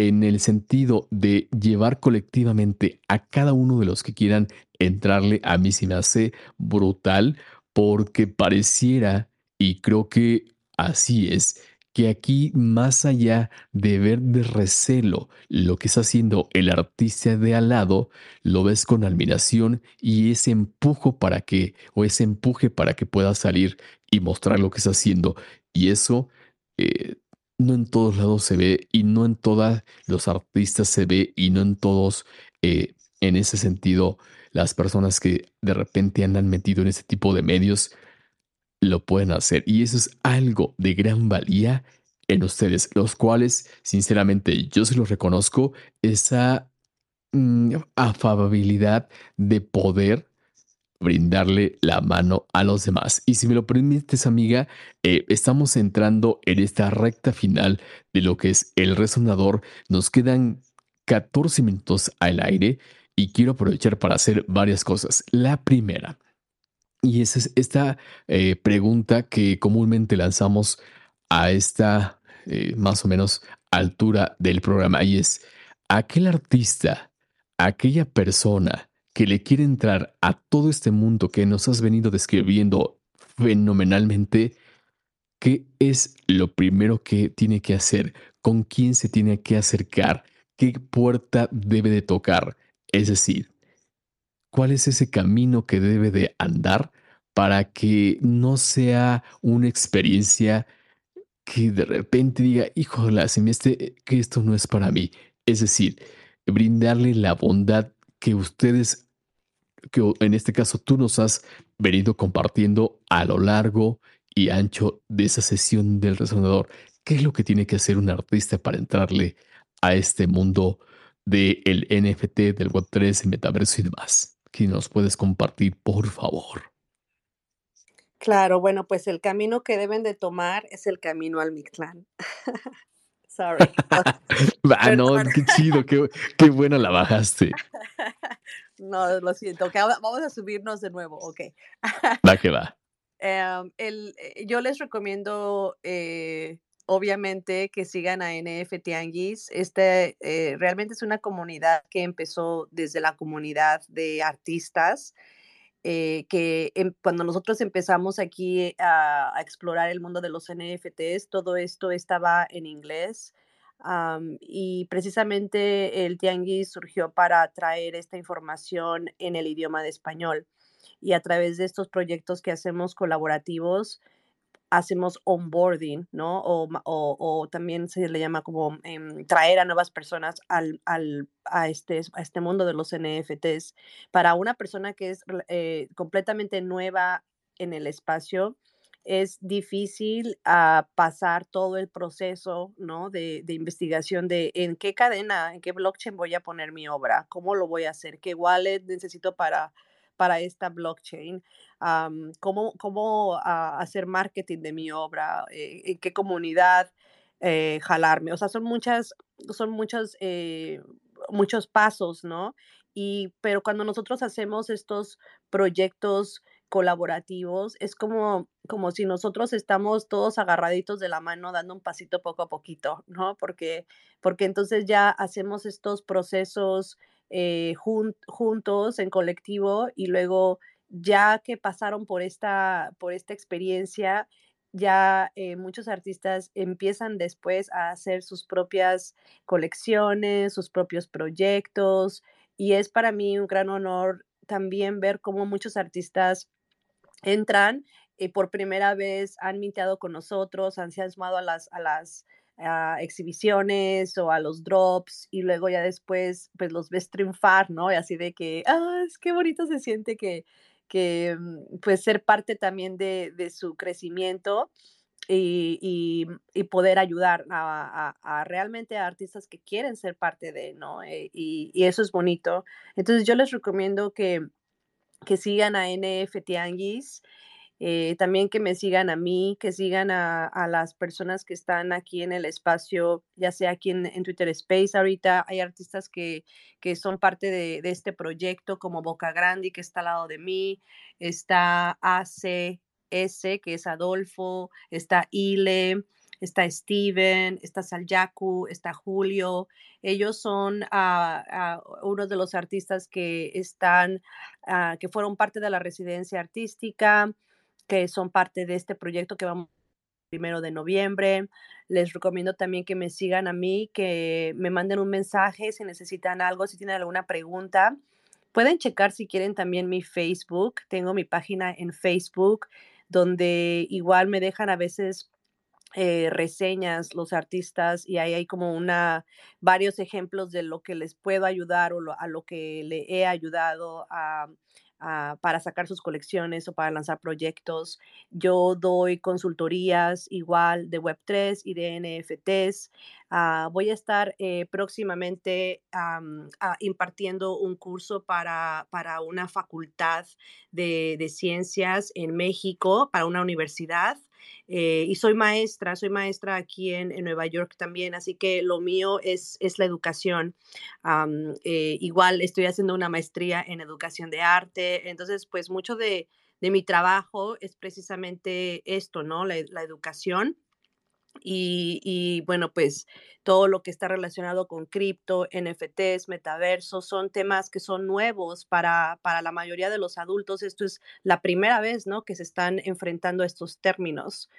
en el sentido de llevar colectivamente a cada uno de los que quieran entrarle, a mí se me hace brutal porque pareciera, y creo que así es, que aquí, más allá de ver de recelo lo que está haciendo el artista de al lado, lo ves con admiración y ese empujo para que, o ese empuje para que pueda salir y mostrar lo que está haciendo. Y eso eh, no en todos lados se ve y no en todos los artistas se ve y no en todos, eh, en ese sentido, las personas que de repente andan metido en ese tipo de medios lo pueden hacer. Y eso es algo de gran valía en ustedes, los cuales, sinceramente, yo se los reconozco, esa mm, afabilidad de poder brindarle la mano a los demás. Y si me lo permites, amiga, eh, estamos entrando en esta recta final de lo que es el resonador. Nos quedan 14 minutos al aire y quiero aprovechar para hacer varias cosas. La primera, y esa es esta eh, pregunta que comúnmente lanzamos a esta eh, más o menos altura del programa y es, ¿aquel artista, aquella persona que le quiere entrar a todo este mundo que nos has venido describiendo fenomenalmente, ¿qué es lo primero que tiene que hacer? ¿Con quién se tiene que acercar? ¿Qué puerta debe de tocar? Es decir, cuál es ese camino que debe de andar para que no sea una experiencia que de repente diga, híjole, se me este, que esto no es para mí. Es decir, brindarle la bondad que ustedes, que en este caso tú nos has venido compartiendo a lo largo y ancho de esa sesión del resonador. ¿Qué es lo que tiene que hacer un artista para entrarle a este mundo del NFT, del Web3, el metaverso y demás. ¿Qué nos puedes compartir, por favor? Claro, bueno, pues el camino que deben de tomar es el camino al Mictlán. <laughs> Sorry. <laughs> ah, no, qué chido, qué, qué, buena la bajaste. <laughs> no, lo siento. vamos a subirnos de nuevo, ok. va que va. <laughs> Em, el, eh, yo les recomiendo eh, obviamente que sigan a NF Tianguis. Este eh, realmente es una comunidad que empezó desde la comunidad de artistas. Eh, que em, cuando nosotros empezamos aquí a, explorar el mundo de los NFTs, todo esto estaba en inglés. Y precisamente el Tianguis surgió para traer esta información en el idioma de español. Y a través de estos proyectos que hacemos colaborativos, hacemos onboarding, ¿no? O, también se le llama como em, traer a nuevas personas al, a, este, a este mundo de los NFTs. Para una persona que es eh, completamente nueva en el espacio, es difícil ah, pasar todo el proceso ¿no? de, de, investigación de en qué cadena, en qué blockchain voy a poner mi obra, cómo lo voy a hacer, qué wallet necesito para para esta blockchain, cómo, cómo ah, hacer marketing de mi obra, eh, en qué comunidad eh, jalarme. O sea, son muchas, son muchos, eh, muchos pasos, ¿no? Y, pero cuando nosotros hacemos estos proyectos colaborativos, es como, como si nosotros estamos todos agarraditos de la mano, dando un pasito poco a poquito, ¿no? Porque, porque entonces ya hacemos estos procesos eh, juntos, en colectivo, y luego ya que pasaron por esta, por esta experiencia, ya eh, muchos artistas empiezan después a hacer sus propias colecciones, sus propios proyectos, y es para mí un gran honor también ver cómo muchos artistas entran y por primera vez han minteado con nosotros, han se han sumado a las, a las ah, exhibiciones o a los drops y luego ya después pues los ves triunfar, ¿no? Y así de que, ah, es que bonito se siente que, que mm, pues ser parte también de, de su crecimiento y, y, poder ayudar a, a, realmente a artistas que quieren ser parte de, ¿no? Eh, y, y, eso es bonito. Entonces yo les recomiendo que, que sigan a NFT Anguis eh, también que me sigan a mí, que sigan a, las personas que están aquí en el espacio, ya sea aquí en, Twitter Space. Ahorita hay artistas que, que son parte de, este proyecto, como Boca Grande, que está al lado de mí. Está ACS, que es Adolfo. Está Ile. Está Steven, está Salyaku, está Julio. Ellos son uh, uno de los artistas que están, ah, que fueron parte de la residencia artística que son parte de este proyecto que vamos primero de noviembre. Les recomiendo también que me sigan a mí, que me manden un mensaje si necesitan algo, si tienen alguna pregunta. Pueden checar si quieren también mi Facebook. Tengo mi página en Facebook donde igual me dejan a veces eh, reseñas los artistas y ahí hay como una varios ejemplos de lo que les puedo ayudar o a lo que le he ayudado a para sacar sus colecciones o para lanzar proyectos. Yo doy consultorías igual de Web3 y de NFTs. Ah, voy a estar eh, próximamente impartiendo un curso para, para una facultad de, de, ciencias en México, para una universidad. Eh, y soy maestra, soy maestra aquí en, Nueva York también, así que lo mío es, es la educación. Eh, igual estoy haciendo una maestría en educación de arte, entonces pues mucho de, mi trabajo es precisamente esto, ¿no? La educación. Y, bueno, pues todo lo que está relacionado con cripto, NFTs, metaversos, son temas que son nuevos para, para la mayoría de los adultos. Esto es la primera vez, ¿no? Que se están enfrentando a estos términos.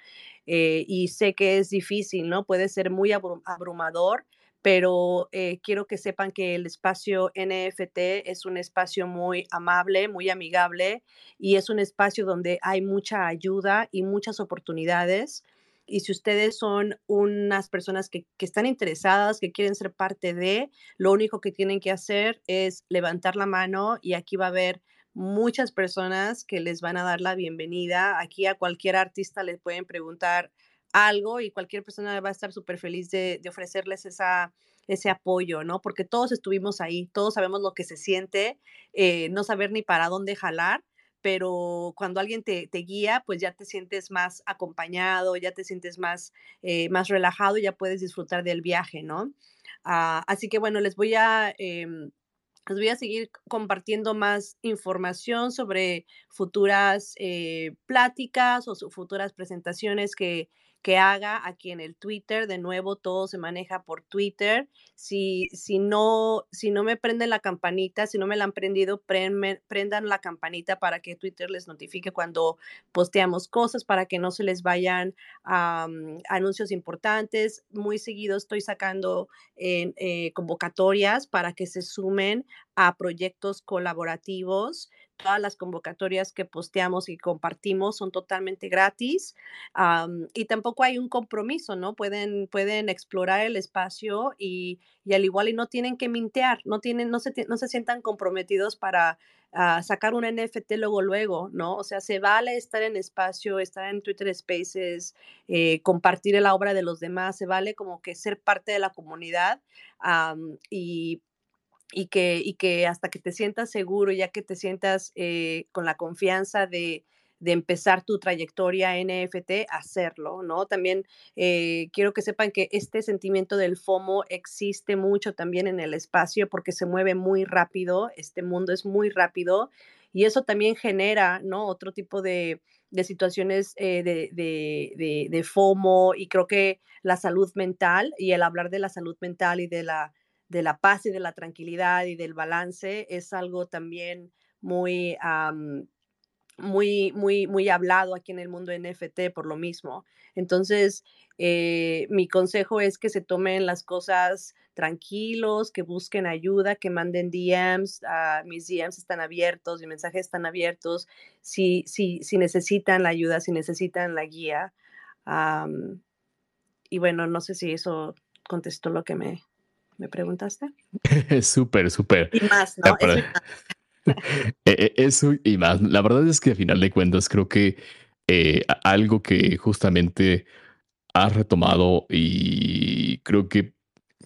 Eh, y sé que es difícil, ¿no? Puede ser muy abrumador, pero eh, quiero que sepan que el espacio NFT es un espacio muy amable, muy amigable y es un espacio donde hay mucha ayuda y muchas oportunidades y si ustedes son unas personas que, están interesadas, que quieren ser parte de, lo único que tienen que hacer es levantar la mano y aquí va a haber muchas personas que les van a dar la bienvenida. Aquí a cualquier artista les pueden preguntar algo y cualquier persona va a estar súper feliz de, ofrecerles ese apoyo, ¿no? Porque todos estuvimos ahí, todos sabemos lo que se siente, eh, no saber ni para dónde jalar pero cuando alguien te, guía, pues ya te sientes más acompañado, ya te sientes más, eh, más relajado ya puedes disfrutar del viaje, ¿no? Ah, así que bueno, les voy a... Em, les voy a seguir compartiendo más información sobre futuras eh, pláticas o futuras presentaciones que, que haga aquí en el Twitter. De nuevo, todo se maneja por Twitter. Si, si, no, si no me prenden la campanita, si no me la han prendido, prendan la campanita para que Twitter les notifique cuando posteamos cosas, para que no se les vayan anuncios importantes. Muy seguido estoy sacando eh, convocatorias para que se sumen a proyectos colaborativos todas las convocatorias que posteamos y compartimos son totalmente gratis y tampoco hay un compromiso, ¿no? Pueden, pueden explorar el espacio y, al igual y no tienen que mintear, no, tienen, no, se, no se sientan comprometidos para ah, sacar un NFT luego, luego, ¿no? O sea, se vale estar en espacio, estar en Twitter Spaces, eh, compartir la obra de los demás, se vale como que ser parte de la comunidad y y que, y que hasta que te sientas seguro, ya que te sientas eh, con la confianza de, de, empezar tu trayectoria NFT, hacerlo, ¿no? También eh, quiero que sepan que este sentimiento del FOMO existe mucho también en el espacio porque se mueve muy rápido, este mundo es muy rápido y eso también genera, ¿no? Otro tipo de, de situaciones eh, de, de, de FOMO y creo que la salud mental y el hablar de la salud mental y de la de la paz y de la tranquilidad y del balance es algo también muy, muy, muy, muy hablado aquí en el mundo NFT por lo mismo. Entonces, eh, mi consejo es que se tomen las cosas tranquilos, que busquen ayuda, que manden DMs, ah, mis DMs están abiertos, mis mensajes están abiertos, si, si, si necesitan la ayuda, si necesitan la guía. y bueno, no sé si eso contestó lo que me, me preguntaste. <laughs> súper, súper. Y más, ¿no? <laughs> E, e, eso y más. La verdad es que a final de cuentas creo que eh, algo que justamente has retomado y creo que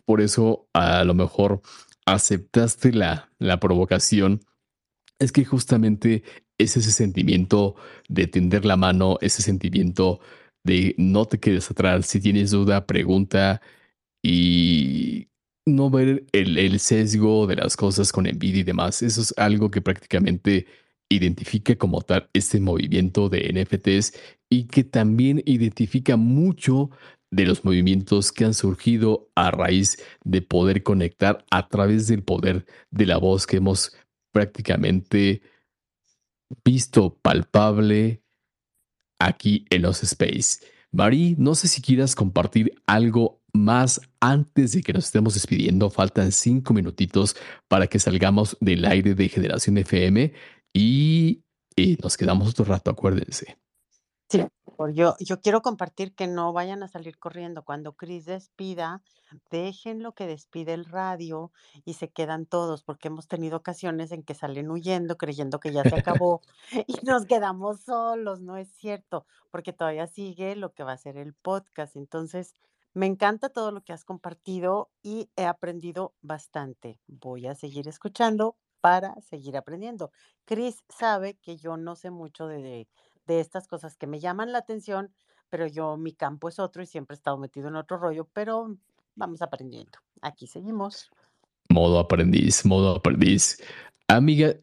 por eso a lo mejor aceptaste la, la provocación, es que justamente es ese sentimiento de tender la mano, ese sentimiento de no te quedes atrás, si tienes duda, pregunta y no ver el, sesgo de las cosas con envidia y demás. Eso es algo que prácticamente identifica como tal este movimiento de NFTs y que también identifica mucho de los movimientos que han surgido a raíz de poder conectar a través del poder de la voz que hemos prácticamente visto palpable aquí en los Space. Mari, no sé si quieras compartir algo más antes de que nos estemos despidiendo. Faltan cinco minutitos para que salgamos del aire de Generación FM y, y nos quedamos otro rato, acuérdense. Sí, yo, yo quiero compartir que no vayan a salir corriendo. Cuando Chris despida, dejen lo que despide el radio y se quedan todos, porque hemos tenido ocasiones en que salen huyendo, creyendo que ya se acabó <laughs> y nos quedamos solos, no es cierto, porque todavía sigue lo que va a ser el podcast. Entonces, me encanta todo lo que has compartido y he aprendido bastante. Voy a seguir escuchando para seguir aprendiendo. Chris sabe que yo no sé mucho de de estas cosas que me llaman la atención, pero yo mi campo es otro y siempre he estado metido en otro rollo, pero vamos aprendiendo. Aquí seguimos. Modo aprendiz, modo aprendiz. Amiga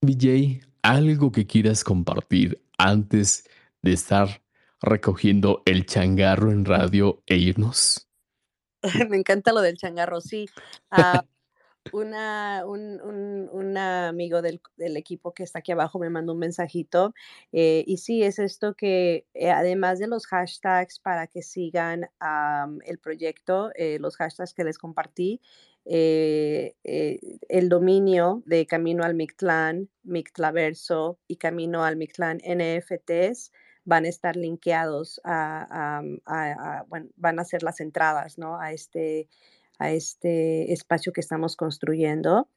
BJ, algo que quieras compartir antes de estar recogiendo el changarro en radio e irnos. <laughs> Me encanta lo del changarro, sí. Ah, <laughs> una, un, un, amigo del, del, equipo que está aquí abajo me mandó un mensajito eh, y sí, es esto que eh, además de los hashtags para que sigan el proyecto, eh, los hashtags que les compartí, el dominio de Camino al Mictlán, Mictlaverso y Camino al Mictlán NFTs van a estar linkeados a, a, bueno, van a ser las entradas, ¿no? A este a este espacio que estamos construyendo.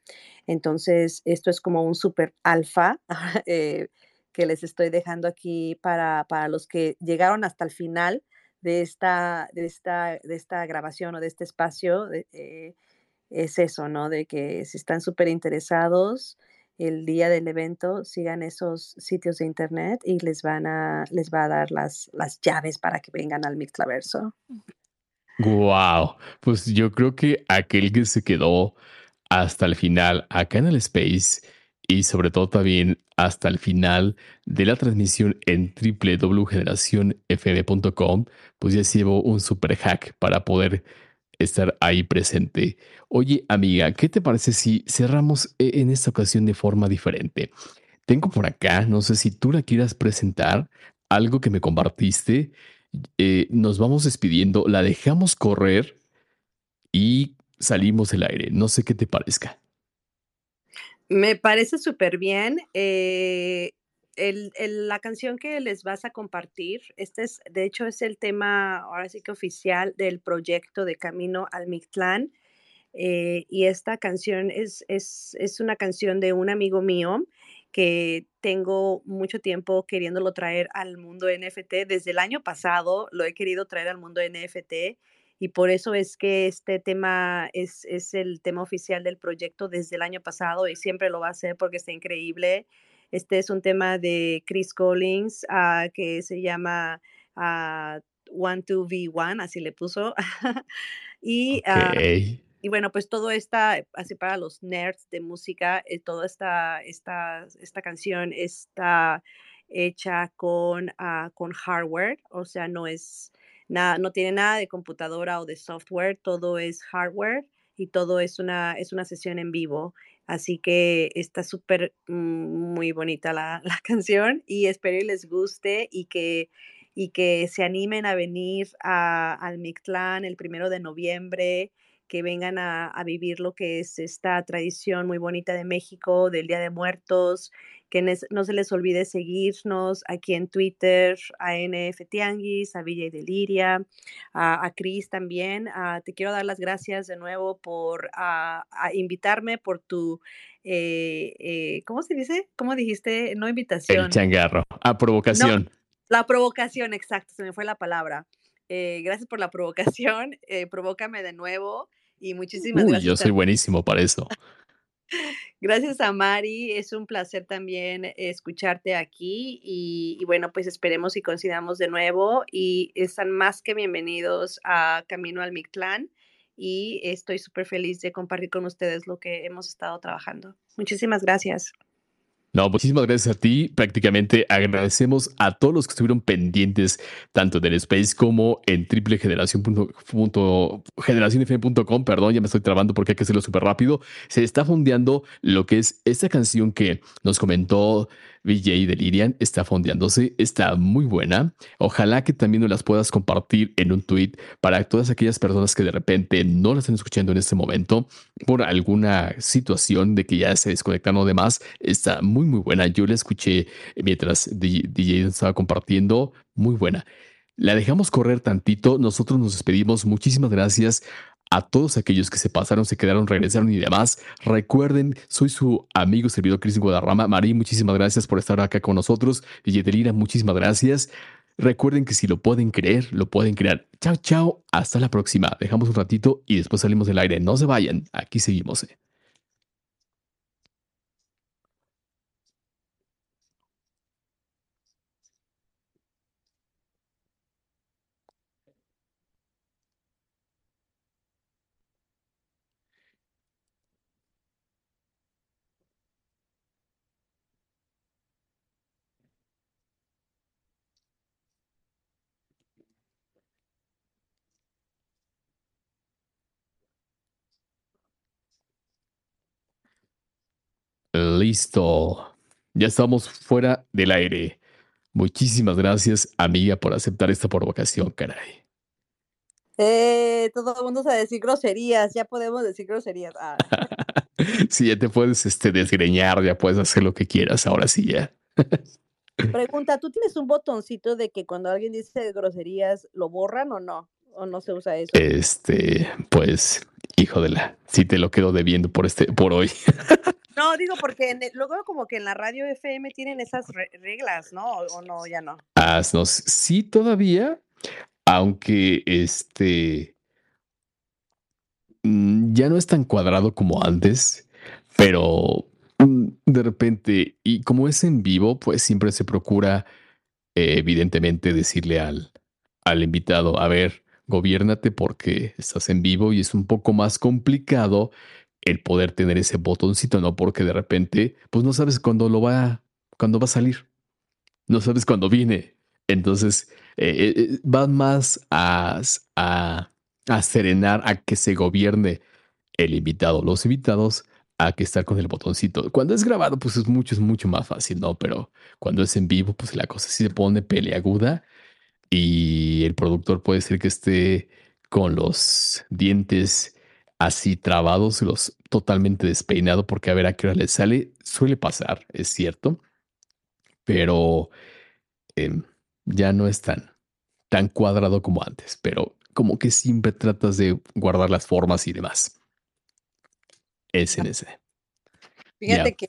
Entonces, esto es como un super alfa <laughs> eh, que les estoy dejando aquí para, para, los que llegaron hasta el final de esta, de esta, de esta grabación o de este espacio. Eh, es eso, ¿no? De que si están súper interesados, el día del evento sigan esos sitios de internet y les van a les va a dar las, las llaves para que vengan al Mixlaverso. Wow, pues yo creo que aquel que se quedó hasta el final acá en el Space y sobre todo también hasta el final de la transmisión en www.generacionfm.com, pues ya se llevó un super hack para poder estar ahí presente. Oye, amiga, ¿qué te parece si cerramos e-, en esta ocasión de forma diferente? Tengo por acá, no sé si tú la quieras presentar, algo que me compartiste eh, nos vamos despidiendo, la dejamos correr y salimos del aire. No sé qué te parezca. Me parece súper bien. Eh, la canción que les vas a compartir, este es, de hecho, es el tema, ahora sí que oficial, del proyecto de Camino al Mictlán. Eh, y esta canción es, es, es, una canción de un amigo mío que tengo mucho tiempo queriéndolo traer al mundo NFT. Desde el año pasado lo he querido traer al mundo NFT y por eso es que este tema es, es el tema oficial del proyecto desde el año pasado y siempre lo va a ser porque está increíble. Este es un tema de Chris Collins uh, que se llama uh, One to v One, así le puso. <laughs> y okay y bueno, pues todo esta, así para los nerds de música, eh, toda esta, esta, esta canción está hecha con, uh, con hardware, o sea, no es nada, no tiene nada de computadora o de software, todo es hardware y todo es una, es una sesión en vivo. Así que está súper mm, muy bonita la, <laughs> la, canción y espero que les guste y que, y que se animen a venir a, al Mictlán el primero de noviembre que vengan a, a vivir lo que es esta tradición muy bonita de México, del Día de Muertos, que no se les olvide seguirnos aquí en Twitter, a NF Tianguis, a Villa y Deliria, a, a Cris también. Ah, te quiero dar las gracias de nuevo por ah, invitarme, por tu, eh, eh, ¿cómo se dice? ¿Cómo dijiste? No invitación. El changarro, a provocación. la provocación, exacto, se me fue la palabra. Eh, gracias por la provocación, provócame de nuevo y muchísimas Uy, gracias. Yo soy buenísimo para eso. <laughs> Gracias a Mari, es un placer también escucharte aquí y, bueno, pues esperemos y coincidamos de nuevo y están más que bienvenidos a Camino al Mictlán y estoy súper feliz de compartir con ustedes lo que hemos estado trabajando. Muchísimas gracias. No, muchísimas gracias a ti. Prácticamente agradecemos a todos los que estuvieron pendientes, tanto del Space como en triplegeneración.com. Perdón, ya me estoy trabando porque hay que hacerlo súper rápido. Se está fondeando lo que es esta canción que nos comentó VJ de Lirian está fondeándose, está muy buena. Ojalá que también nos las puedas compartir en un tweet para todas aquellas personas que de repente no la están escuchando en este momento por alguna situación de que ya se desconectaron o demás. Está muy, muy buena. Yo la escuché mientras DJ estaba compartiendo. Muy buena. La dejamos correr tantito. Nosotros nos despedimos. Muchísimas gracias a todos aquellos que se pasaron, se quedaron, regresaron y demás. Recuerden, soy su amigo servidor Cris Guadarrama. Marí, muchísimas gracias por estar acá con nosotros. Yetelina, muchísimas gracias. Recuerden que si lo pueden creer, lo pueden crear. Chao, chao. Hasta la próxima. Dejamos un ratito y después salimos del aire. No se vayan. Aquí seguimos. Listo. Ya estamos fuera del aire. Muchísimas gracias, amiga, por aceptar esta provocación, caray. Eh, todo el mundo sabe decir groserías, ya podemos decir groserías. Ah. <laughs> sí, ya te puedes este, desgreñar, ya puedes hacer lo que quieras, ahora sí ya. <laughs> Pregunta, ¿tú tienes un botoncito de que cuando alguien dice groserías lo borran o no? ¿O no se usa eso? Este, pues, hijo de la, sí te lo quedo debiendo por este, por hoy. <laughs> No, digo porque luego como que en la radio FM tienen esas reglas, ¿no? O, no, ya no. Ah, sí todavía, aunque este mm, ya no es tan cuadrado como antes, pero mm, de repente, y como es en vivo, pues siempre se procura, evidentemente, decirle al, al invitado, a ver, gobiernate porque estás en vivo y es un poco más complicado el poder tener ese botoncito, ¿no? Porque de repente, pues no sabes cuándo lo va, va a salir. No sabes cuándo viene. Entonces, eh, eh, eh, va más a, a, a serenar a que se gobierne el invitado, los invitados, a que estar con el botoncito. Cuando es grabado, pues es mucho, es mucho más fácil, ¿no? Pero cuando es en vivo, pues la cosa sí se pone peleaguda y el productor puede ser que esté con los dientes así trabados, los totalmente despeinado, porque a ver a qué hora le sale, suele pasar, es cierto, pero em, ya no es tan, tan cuadrado como antes, pero como que siempre tratas de guardar las formas y demás. Es en ese. Fíjate que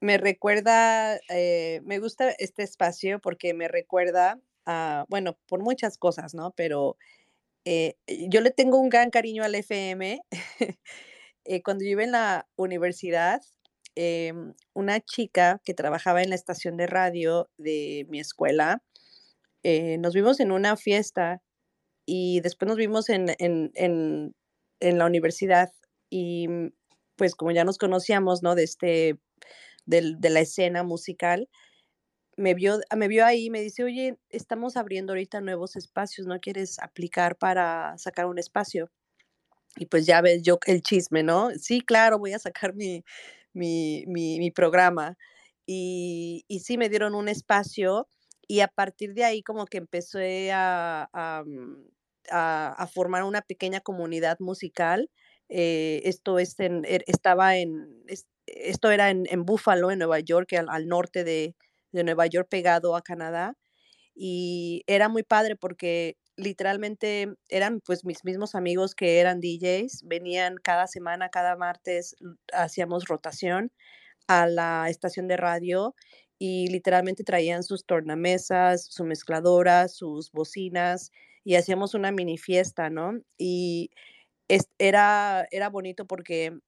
me recuerda, eh, me gusta este espacio porque me recuerda a, bueno, por muchas cosas, ¿no? Pero eh, yo le tengo un gran cariño al FM. <laughs> Eh, cuando yo iba en la universidad, em, una chica que trabajaba en la estación de radio de mi escuela, eh, nos vimos en una fiesta y después nos vimos en, en, la universidad y mm, pues como ya nos conocíamos, ¿no? De este, de la escena musical, me vio, me vio ahí y me dice, oye, estamos abriendo ahorita nuevos espacios, ¿no quieres aplicar para sacar un espacio? Y pues ya ves yo el chisme, ¿no? Sí, claro, voy a sacar mi, mi, mi, programa. Y, y, sí, me dieron un espacio y a partir de ahí como que empecé a, a, mm, a formar una pequeña comunidad musical eh, esto es en, er, estaba en, esto era en, en, Buffalo, en Nueva York, al, al norte de, de, Nueva York, pegado a Canadá. Y era muy padre porque literalmente eran pues mis mismos amigos que eran DJs, venían cada semana, cada martes, hacíamos rotación a la estación de radio y literalmente traían sus tornamesas, su mezcladora, sus bocinas y hacíamos una mini fiesta, ¿no? Y era, era bonito porque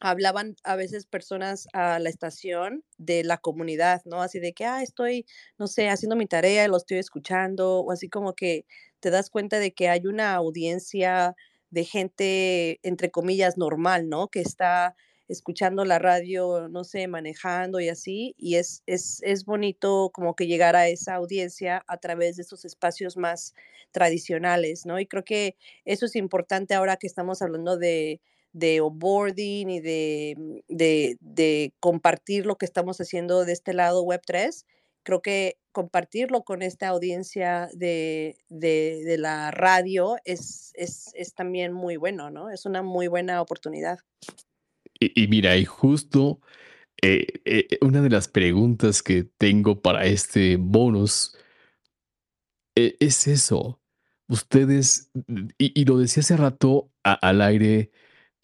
hablaban a veces personas a la estación de la comunidad, ¿no? Así de que, ah, estoy, no sé, haciendo mi tarea y lo estoy escuchando, o así como que te das cuenta de que hay una audiencia de gente, entre comillas, normal, ¿no? Que está escuchando la radio, no sé, manejando y así, y es, es, es bonito como que llegar a esa audiencia a través de esos espacios más tradicionales, ¿no? Y creo que eso es importante ahora que estamos hablando de, de onboarding y de, de, de, compartir lo que estamos haciendo de este lado Web3. Creo que compartirlo con esta audiencia de, de, de la radio es, es, es, también muy bueno, ¿no? Es una muy buena oportunidad. Y, y mira, y justo eh, eh, una de las preguntas que tengo para este bonus eh, es eso. Ustedes, y, y, lo decía hace rato al aire,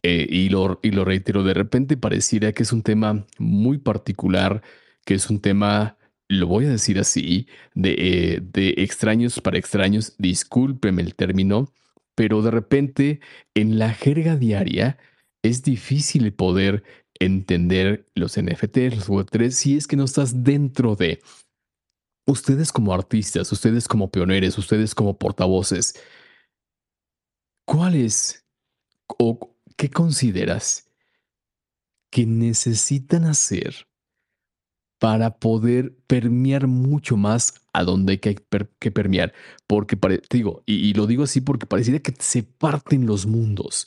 eh, y, lo, y lo reitero, de repente pareciera que es un tema muy particular, que es un tema, lo voy a decir así, de, eh, de extraños para extraños, discúlpeme el término, pero de repente en la jerga diaria es difícil poder entender los NFTs, los Web3, si es que no estás dentro de ustedes como artistas, ustedes como pioneros, ustedes como portavoces. ¿Cuál es o ¿qué consideras que necesitan hacer para poder permear mucho más a donde hay que, per, que permear? Porque, digo, y, y, lo digo así porque pareciera que se parten los mundos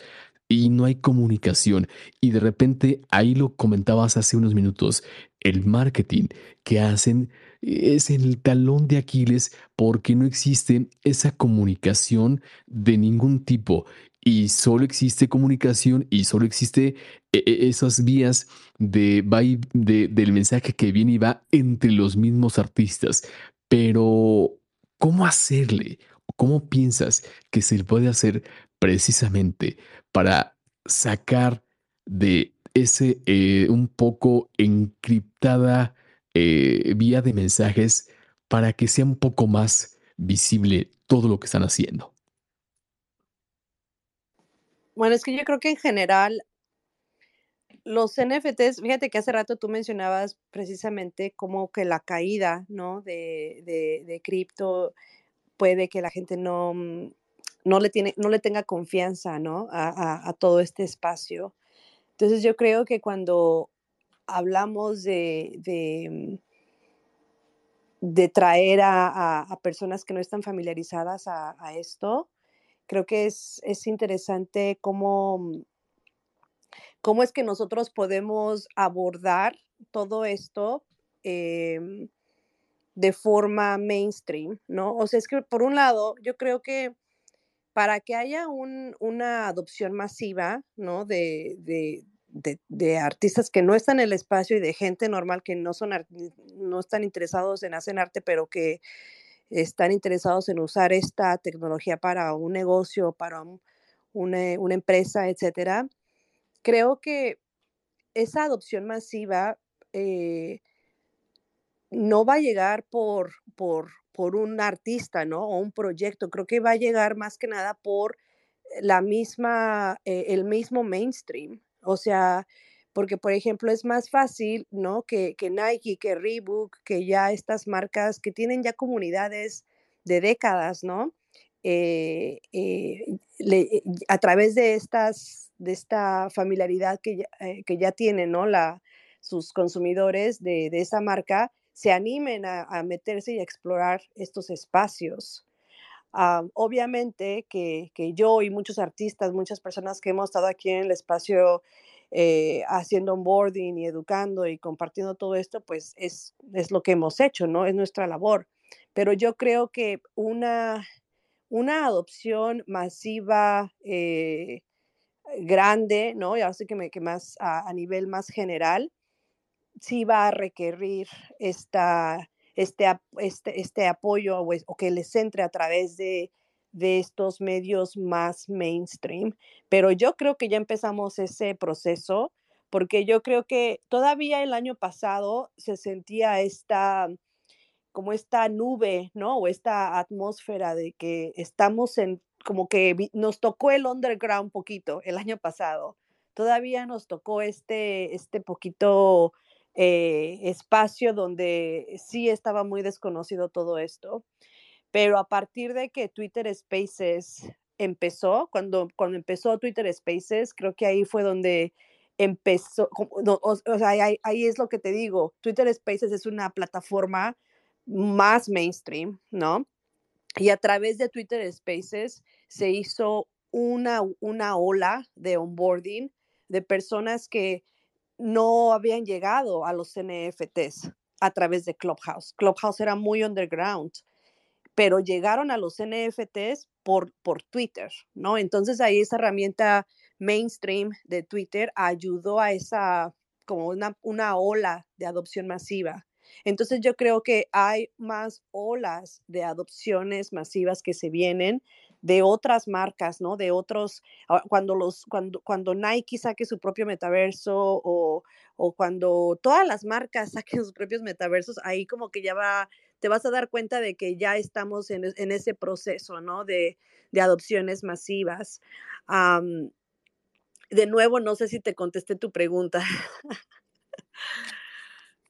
y no hay comunicación. Y de repente, ahí lo comentabas hace unos minutos, el marketing que hacen es el talón de Aquiles porque no existe esa comunicación de ningún tipo y solo existe comunicación y solo existe e, e, esas vías de, de, del mensaje que viene y va entre los mismos artistas. Pero, ¿cómo hacerle? ¿Cómo piensas que se puede hacer precisamente para sacar de ese eh, un poco encriptada eh, vía de mensajes para que sea un poco más visible todo lo que están haciendo? Bueno, es que yo creo que en general los NFTs, fíjate que hace rato tú mencionabas precisamente como que la caída, ¿no? De, de, cripto puede que la gente no, mm, no, le tiene, no le tenga confianza, ¿no? A, a, a, todo este espacio. Entonces yo creo que cuando hablamos de, de, mm, de traer a, a, personas que no están familiarizadas a, esto, creo que es, es interesante cómo, mm, cómo es que nosotros podemos abordar todo esto eh, de forma mainstream, ¿no? O sea, es que por un lado, yo creo que para que haya un, una adopción masiva, ¿no? De, de, de, de, artistas que no están en el espacio y de gente normal que no, son, no están interesados en hacer arte, pero que están interesados en usar esta tecnología para un negocio, para una, una, empresa, etcétera, creo que esa adopción masiva eh, no va a llegar por, por, por un artista, ¿no? O un proyecto. Creo que va a llegar más que nada por la misma, eh, el mismo mainstream. O sea, porque por ejemplo es más fácil, ¿no? Que, que Nike, que Reebok, que ya estas marcas que tienen ya comunidades de décadas, ¿no? Eh, eh, le, a través de estas, de esta familiaridad que ya, eh, que ya tienen, ¿no? La, sus consumidores de, de esa marca se animen a, meterse y a explorar estos espacios. Uh, obviamente que, que, yo y muchos artistas, muchas personas que hemos estado aquí en el espacio eh, haciendo onboarding y educando y compartiendo todo esto, pues es, es lo que hemos hecho, ¿no? Es nuestra labor. Pero yo creo que una, una adopción masiva, eh, grande, ¿no? Y así que, me, que más a, nivel más general, sí va a requerir esta, este, este, este apoyo o, o, que les entre a través de, de estos medios más mainstream. Pero yo creo que ya empezamos ese proceso porque yo creo que todavía el año pasado se sentía esta como esta nube, ¿no? O esta atmósfera de que estamos en, como que nos tocó el underground poquito el año pasado. Todavía nos tocó este, este poquito eh, espacio donde sí estaba muy desconocido todo esto. Pero a partir de que Twitter Spaces empezó, cuando, cuando empezó Twitter Spaces, creo que ahí fue donde empezó, o, sea, ahí, ahí, es lo que te digo, Twitter Spaces es una plataforma más mainstream, ¿no? Y a través de Twitter Spaces se hizo una, una ola de onboarding de personas que no habían llegado a los NFTs a través de Clubhouse. Clubhouse era muy underground, pero llegaron a los NFTs por, por Twitter, ¿no? Entonces ahí esa herramienta mainstream de Twitter ayudó a esa, como una, una ola de adopción masiva. Entonces yo creo que hay más olas de adopciones masivas que se vienen de otras marcas, ¿no? De otros, ah, cuando los, cuando, cuando Nike saque su propio metaverso o, o cuando todas las marcas <laughs> saquen sus propios metaversos, ahí como que ya va, te vas a dar cuenta de que ya estamos en, ese proceso, ¿no? De, de adopciones masivas. de nuevo, no sé si te contesté tu pregunta. <laughs>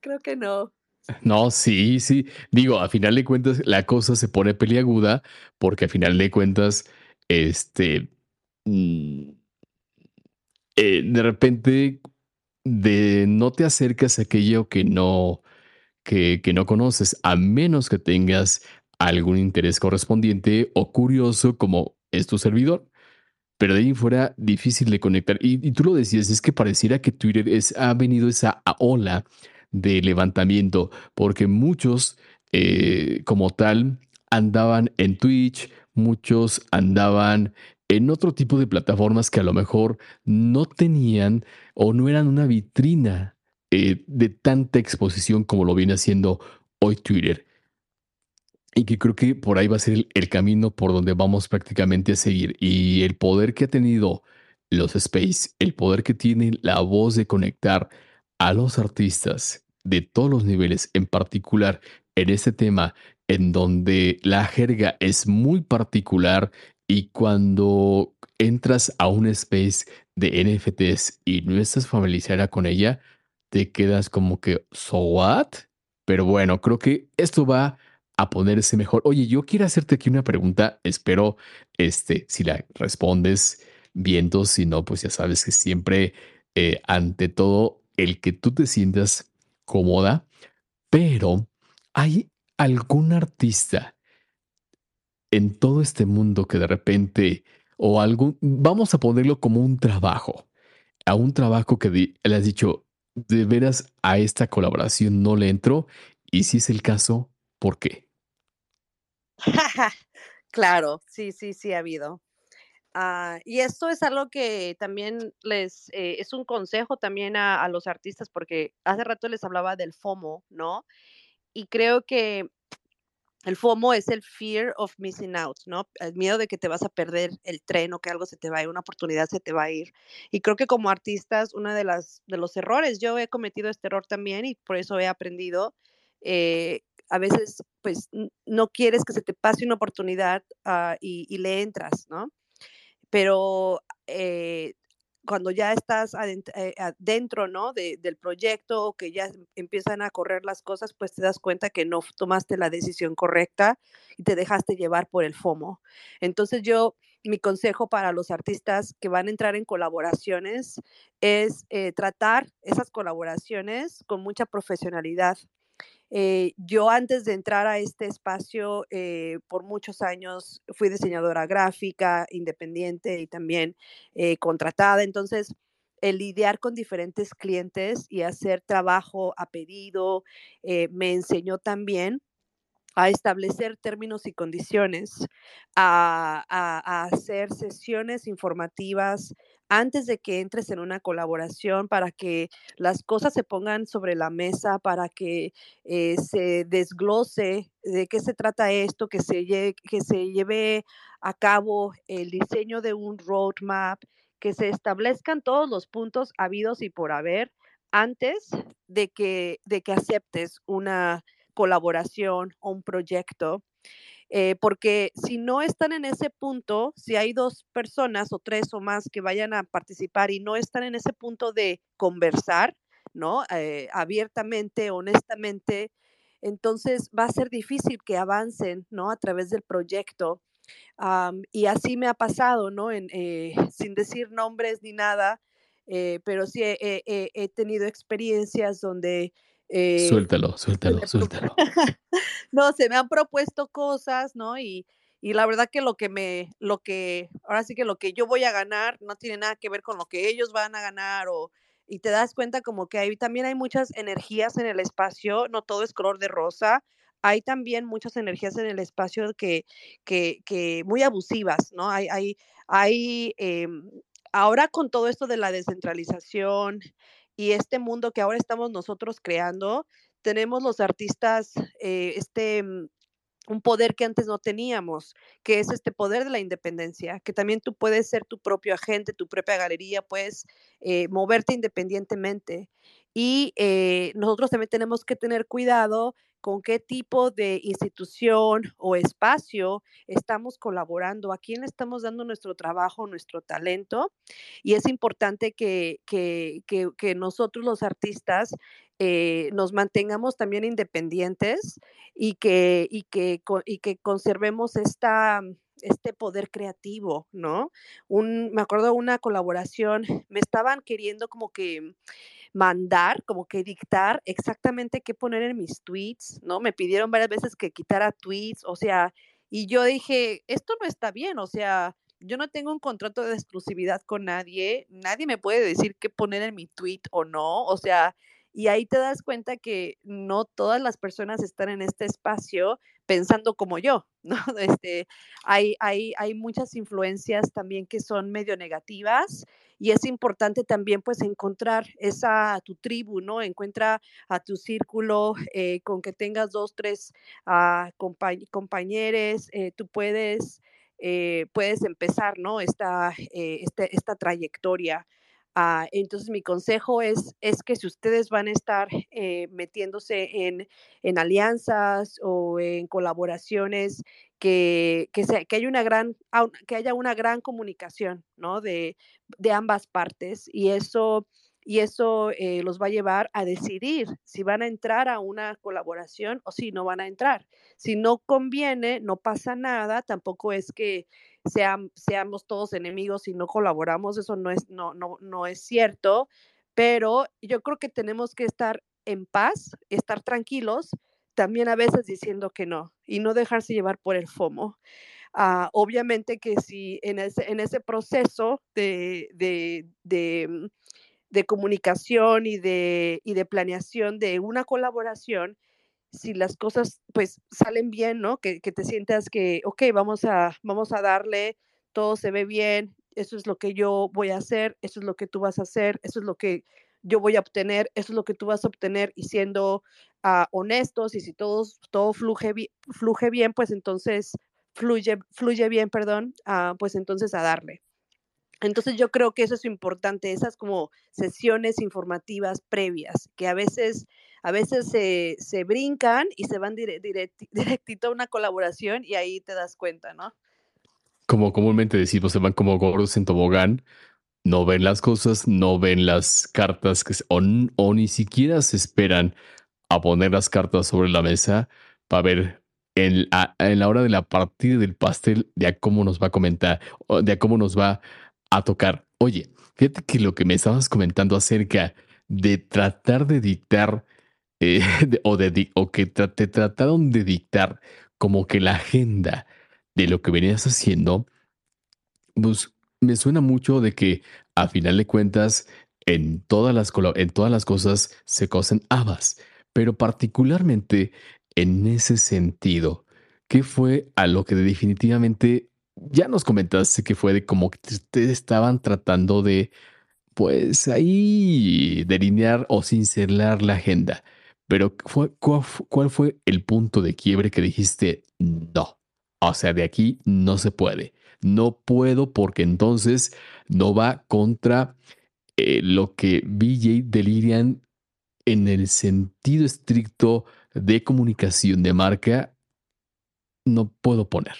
Creo que no. No, sí, sí. Digo, a final de cuentas, la cosa se pone peliaguda porque a final de cuentas, este, mm, eh, de repente, de no te acercas a aquello que no, que, no conoces, a menos que tengas algún interés correspondiente o curioso como es tu servidor. Pero de ahí fuera difícil de conectar. Y, y tú lo decías, es que pareciera que Twitter es, ha venido esa ola de levantamiento, porque muchos eh, como tal andaban en Twitch, muchos andaban en otro tipo de plataformas que a lo mejor no tenían o no eran una vitrina eh, de tanta exposición como lo viene haciendo hoy Twitter. Y que creo que por ahí va a ser el, el, camino por donde vamos prácticamente a seguir. Y el poder que ha tenido los Space, el poder que tiene la voz de conectar a los artistas de todos los niveles, en particular en este tema en donde la jerga es muy particular y cuando entras a un space de NFTs y no estás familiarizada con ella, te quedas como que, ¿so what? Pero bueno, creo que esto va a ponerse mejor. Oye, yo quiero hacerte aquí una pregunta. Espero, este, si la respondes viendo, si no, pues ya sabes que siempre, eh, ante todo, el que tú te sientas cómoda, pero hay algún artista en todo este mundo que de repente, o algún, vamos a ponerlo como un trabajo, a un trabajo que le has dicho, de veras a esta colaboración no le entro, y si es el caso, ¿por qué? <laughs> claro, sí, sí, sí ha habido. Ah, y esto es algo que también les, eh, es un consejo también a, los artistas, porque hace rato les hablaba del FOMO, ¿no? Y creo que el FOMO es el fear of missing out, ¿no? El miedo de que te vas a perder el tren o que algo se te va a ir, una oportunidad se te va a ir. Y creo que como artistas, uno de, las, de los errores, yo he cometido este error también y por eso he aprendido. Eh, a veces, pues, no quieres que se te pase una oportunidad ah, y, le entras, ¿no? pero eh, cuando ya estás eh, adentro, ¿no? del proyecto, que ya empiezan a correr las cosas, pues te das cuenta que no tomaste la decisión correcta y te dejaste llevar por el FOMO. Entonces yo, mi consejo para los artistas que van a entrar en colaboraciones es eh, tratar esas colaboraciones con mucha profesionalidad. Eh, yo antes de entrar a este espacio, eh, por muchos años fui diseñadora gráfica, independiente y también eh, contratada. Entonces, el lidiar con diferentes clientes y hacer trabajo a pedido me enseñó también a establecer términos y condiciones, a, hacer sesiones informativas antes de que entres en una colaboración para que las cosas se pongan sobre la mesa, para que eh, se desglose de qué se trata esto, que se, que se lleve a cabo el diseño de un roadmap, que se establezcan todos los puntos habidos y por haber antes de que, de que aceptes una colaboración o un proyecto. Eh, porque si no están en ese punto, si hay dos personas o tres o más que vayan a participar y no están en ese punto de conversar, ¿no? Eh, abiertamente, honestamente, entonces va a ser difícil que avancen, ¿no? A través del proyecto. y así me ha pasado, ¿no? En, eh, <laughs> sin decir nombres ni nada, pero sí he tenido experiencias donde eh, suéltalo, suéltalo, suéltalo. <laughs> no, se me han propuesto cosas, ¿no? Y, y la verdad que lo que me, lo que, ahora sí que lo que yo voy a ganar no tiene nada que ver con lo que ellos van a ganar o, y te das cuenta como que hay, también hay muchas energías en el espacio, no todo es color de rosa, hay también muchas energías en el espacio que, que, que muy abusivas, ¿no? Hay, hay, hay em, ahora con todo esto de la descentralización y este mundo que ahora estamos nosotros creando, tenemos los artistas eh, este mm, un poder que antes no teníamos, que es este poder de la independencia, que también tú puedes ser tu propio agente, tu propia galería, puedes eh, moverte independientemente. Y eh, nosotros también tenemos que tener cuidado con qué tipo de institución o espacio estamos colaborando, a quién le estamos dando nuestro trabajo, nuestro talento. Y es importante que, que, que, nosotros los artistas eh, nos mantengamos también independientes y que, y que, y que conservemos esta, este poder creativo, ¿no? Me acuerdo una colaboración, me estaban queriendo como que mandar, como que dictar exactamente qué poner en mis tweets, ¿no? Me pidieron varias veces que quitara tweets, o sea, y yo dije, esto no está bien, o sea, yo no tengo un contrato de exclusividad con nadie, nadie me puede decir qué poner en mi tweet o no, o sea, y ahí te das cuenta que no todas las personas están en este espacio pensando como yo, <laughs> ¿no? Este, hay, hay, hay muchas influencias también que son medio negativas y es importante también pues encontrar esa tu tribu, ¿no? Encuentra a tu círculo eh, con que tengas dos, tres uh, compañeros, eh, tú puedes, eh, puedes empezar, ¿no? Esta, este, esta trayectoria. Ah, entonces, mi consejo es, es que si ustedes van a estar eh, metiéndose en, en, alianzas o en colaboraciones, que, que, que, haya una gran, que haya una gran comunicación ¿no? de, de ambas partes y eso y eso eh, los va a llevar a decidir si van a entrar a una colaboración o si no van a entrar. Si no conviene, no pasa nada, tampoco es que seamos todos enemigos y no colaboramos, eso no es, no, no, no es cierto, pero yo creo que tenemos que estar en paz, estar tranquilos, también a veces diciendo que no y no dejarse llevar por el FOMO. Ah, obviamente que si en ese, en ese proceso de, de, de de comunicación y de, y de planeación de una colaboración, si las cosas pues salen bien, ¿no? Que, que, te sientas que, ok, vamos a, vamos a darle, todo se ve bien, eso es lo que yo voy a hacer, eso es lo que tú vas a hacer, eso es lo que yo voy a obtener, eso es lo que tú vas a obtener y siendo uh, honestos y si todo, todo fluye, fluye bien, pues entonces fluye, fluye bien, perdón, uh, pues entonces a darle. Entonces yo creo que eso es importante, esas como sesiones informativas previas, que a veces, a veces se, se brincan y se van <laughs> directito a una colaboración y ahí te das cuenta, ¿no? Como comúnmente decimos, se van como gordos en tobogán, no ven las cosas, no ven las cartas que, o, ni siquiera se esperan a poner las cartas sobre la mesa para ver en, en la hora de la partida del pastel de a cómo nos va a comentar, de a cómo nos va tocar. Oye, fíjate que lo que me estabas comentando acerca de tratar de dictar eh, <laughs> o, de, o que te trataron de dictar como que la agenda de lo que venías haciendo, pues me suena mucho de que a final de cuentas en todas las, en todas las cosas se cosen habas, pero particularmente en ese sentido, ¿qué fue a lo que definitivamente ya nos comentaste que fue de como que ustedes estaban tratando de, pues ahí, delinear o cincelar la agenda. Pero ¿cuál, ¿cuál fue el punto de quiebre que dijiste no? O sea, de aquí no se puede. No puedo porque entonces no va contra eh, lo que BJ delirian en el sentido estricto de comunicación de marca. No puedo poner.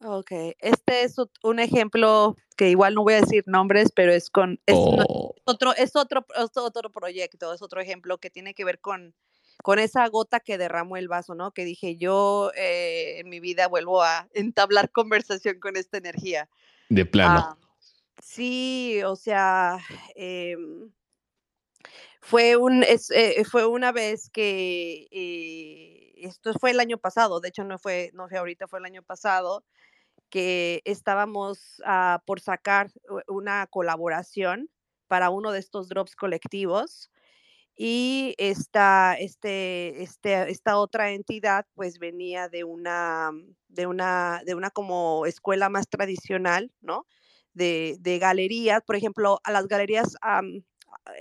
Ok, este es un ejemplo que igual no voy a decir nombres, pero es con es Oh, otro, es otro, es otro proyecto, es otro ejemplo que tiene que ver con, con esa gota que derramó el vaso, ¿no? Que dije, yo eh, en mi vida vuelvo a entablar conversación con esta energía. de plano. Ah, sí, o sea, em, fue un, es, eh, fue una vez que eh, esto fue el año pasado, de hecho no fue, no fue ahorita, fue el año pasado que estábamos ah, por sacar una colaboración para uno de estos drops colectivos y esta, este, este, esta otra entidad pues venía de una, de una, de una como escuela más tradicional, ¿no? De, de galerías, por ejemplo, a las galerías am,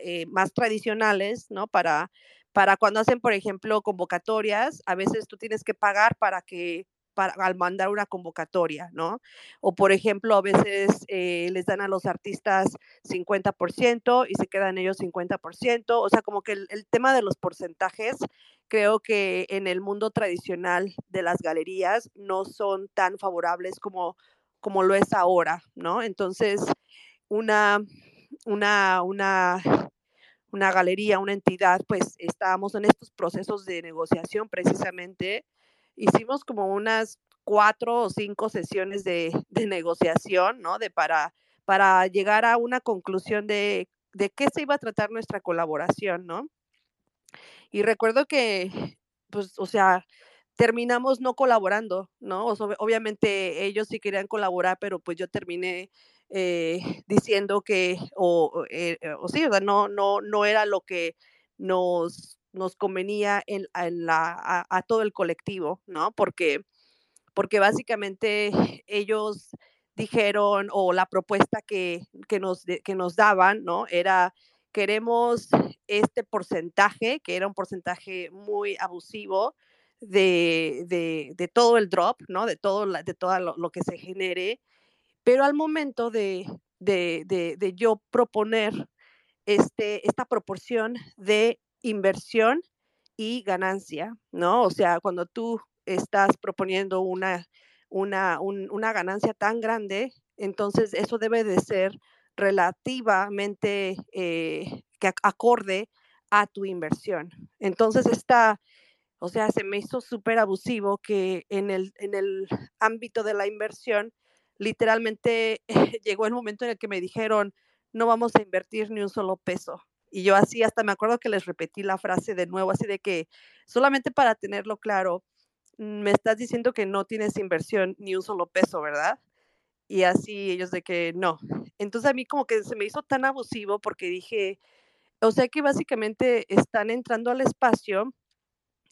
eh, más tradicionales, ¿no? Para, para cuando hacen, por ejemplo, convocatorias, a veces tú tienes que pagar para que para, al mandar una convocatoria, ¿no? O por ejemplo, a veces eh, les dan a los artistas 50% y se quedan ellos 50%. O sea, como que el, el tema de los porcentajes, creo que en el mundo tradicional de las galerías no son tan favorables como, como lo es ahora, ¿no? Entonces, una, una, una, una galería, una entidad, pues estábamos en estos procesos de negociación precisamente. Hicimos como unas cuatro o cinco sesiones de, de negociación, ¿no? De para, para llegar a una conclusión de, de qué se iba a tratar nuestra colaboración, ¿no? Y recuerdo que, pues, o sea, terminamos no colaborando, ¿no? O sea, ob- obviamente ellos sí querían colaborar, pero pues yo terminé eh, diciendo que, eh, eh, o sí, o sea, no, no, no era lo que nos, nos convenía en, en la, a, todo el colectivo, ¿no? Porque porque básicamente ellos dijeron, o la propuesta que, que, nos, que nos daban, ¿no? Era, queremos este porcentaje, que era un porcentaje muy abusivo de, de, de todo el drop, ¿no? De todo, la- de todo lo, lo que se genere, pero al momento de, de, de, yo proponer este, esta proporción de inversión y ganancia, ¿no? O sea, cuando tú estás proponiendo una, una, un- una ganancia tan grande, entonces eso debe de ser relativamente eh, que ac- acorde a tu inversión. Entonces, esta, o sea, se me hizo súper abusivo que en el, en el ámbito de la inversión, literalmente <laughs> llegó el momento en el que me dijeron, no vamos a invertir ni un solo peso. Y yo así hasta me acuerdo que les repetí la frase de nuevo, así de que solamente para tenerlo claro, mm, me estás diciendo que no tienes inversión ni un solo peso, ¿verdad? Y así ellos de que no. Entonces a mí como que se me hizo tan abusivo porque dije, o sea que básicamente están entrando al espacio,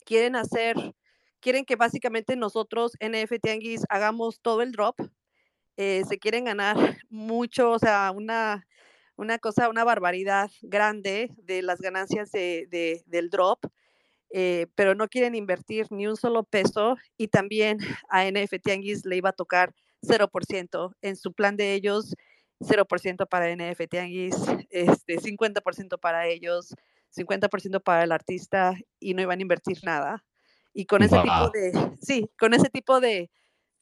quieren hacer, quieren que básicamente nosotros, NF Tianguis, hagamos todo el drop, eh, se quieren ganar <laughs> mucho, o sea, una, una cosa, una barbaridad grande de las ganancias de, de- del drop, eh, pero no quieren invertir ni un solo peso y también <laughs> a NF Tianguis le iba a tocar 0% en su plan de ellos. 0% para NF Tianguis, <laughs> este, 50% para ellos, 50% para el artista y no iban a invertir nada. Y con ese tipo de, sí, con ese tipo de,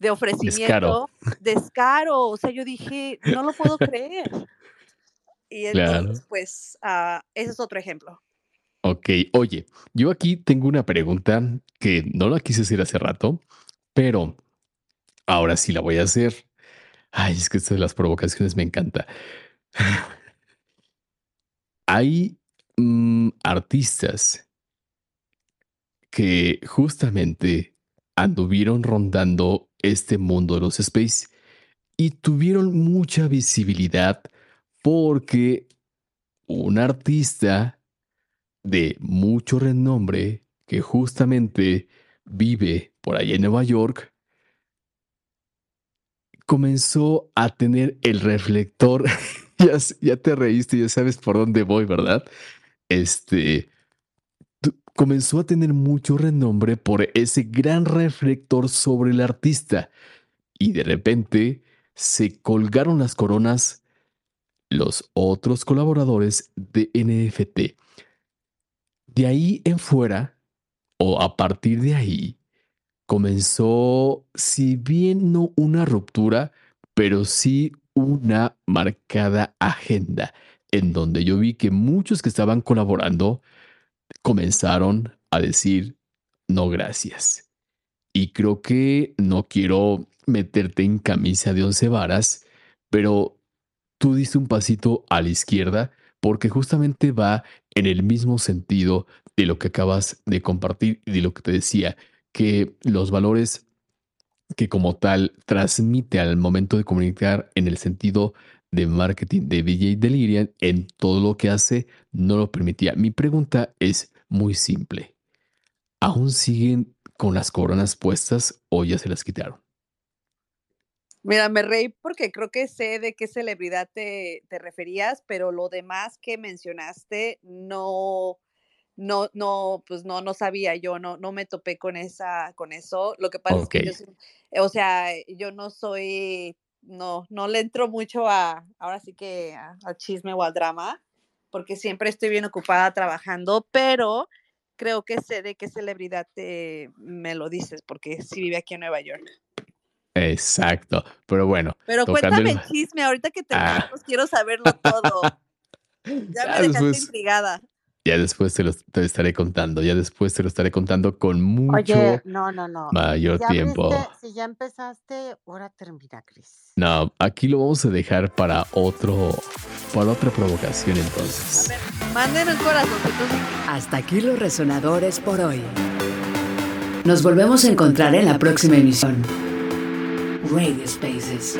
de Descaro. ofrecimiento, descaro, o sea, yo dije, no lo puedo creer. Y entonces, Claro. pues, ah, ese es otro ejemplo. Ok, oye, yo aquí tengo una pregunta que no la quise hacer hace rato, pero ahora sí la voy a hacer. Ay, es que esto de las provocaciones me encanta. <laughs> Hay mm, artistas que justamente anduvieron rondando este mundo de los space y tuvieron mucha visibilidad porque un artista de mucho renombre que justamente vive por allá en Nueva York comenzó a tener el reflector. <laughs> ya, ya te reíste, ya sabes por dónde voy, ¿verdad? Este comenzó a tener mucho renombre por ese gran reflector sobre el artista. Y de repente se colgaron las coronas los otros colaboradores de NFT. De ahí en fuera, o a partir de ahí, comenzó, si bien no una ruptura, pero sí una marcada agenda, en donde yo vi que muchos que estaban colaborando comenzaron a decir no gracias. Y creo que no quiero meterte en camisa de once varas, pero tú diste un pasito a la izquierda porque justamente va en el mismo sentido de lo que acabas de compartir y de lo que te decía, que los valores que como tal transmite al momento de comunicar en el sentido de marketing de VJ Delirian en todo lo que hace no lo permitía. Mi pregunta es muy simple. ¿Aún siguen con las coronas puestas o ya se las quitaron? Mira, me reí porque creo que sé de qué celebridad te, te referías, pero lo demás que mencionaste no, no, no, pues no, no sabía yo, no, no me topé con esa, con eso. Lo que pasa es que yo, o sea, yo no soy, no, no le entro mucho a, ahora sí que al chisme o al drama, porque siempre estoy bien ocupada trabajando, pero creo que sé de qué celebridad te, me lo dices, porque sí vive aquí en Nueva York. Exacto, pero bueno. Pero cuéntame el chisme, ahorita que te ah. quiero saberlo todo. <laughs> Ya me dejaste intrigada. Ya después te lo estaré contando, ya después te lo estaré contando con mucho no, no, no. mayor tiempo. si ya empezaste, ahora termina, Cris. No, aquí lo vamos a dejar para otro, para otra provocación entonces. A ver, manden un corazón. Hasta aquí los resonadores por hoy. Nos volvemos a encontrar en la próxima emisión. Radio Spaces.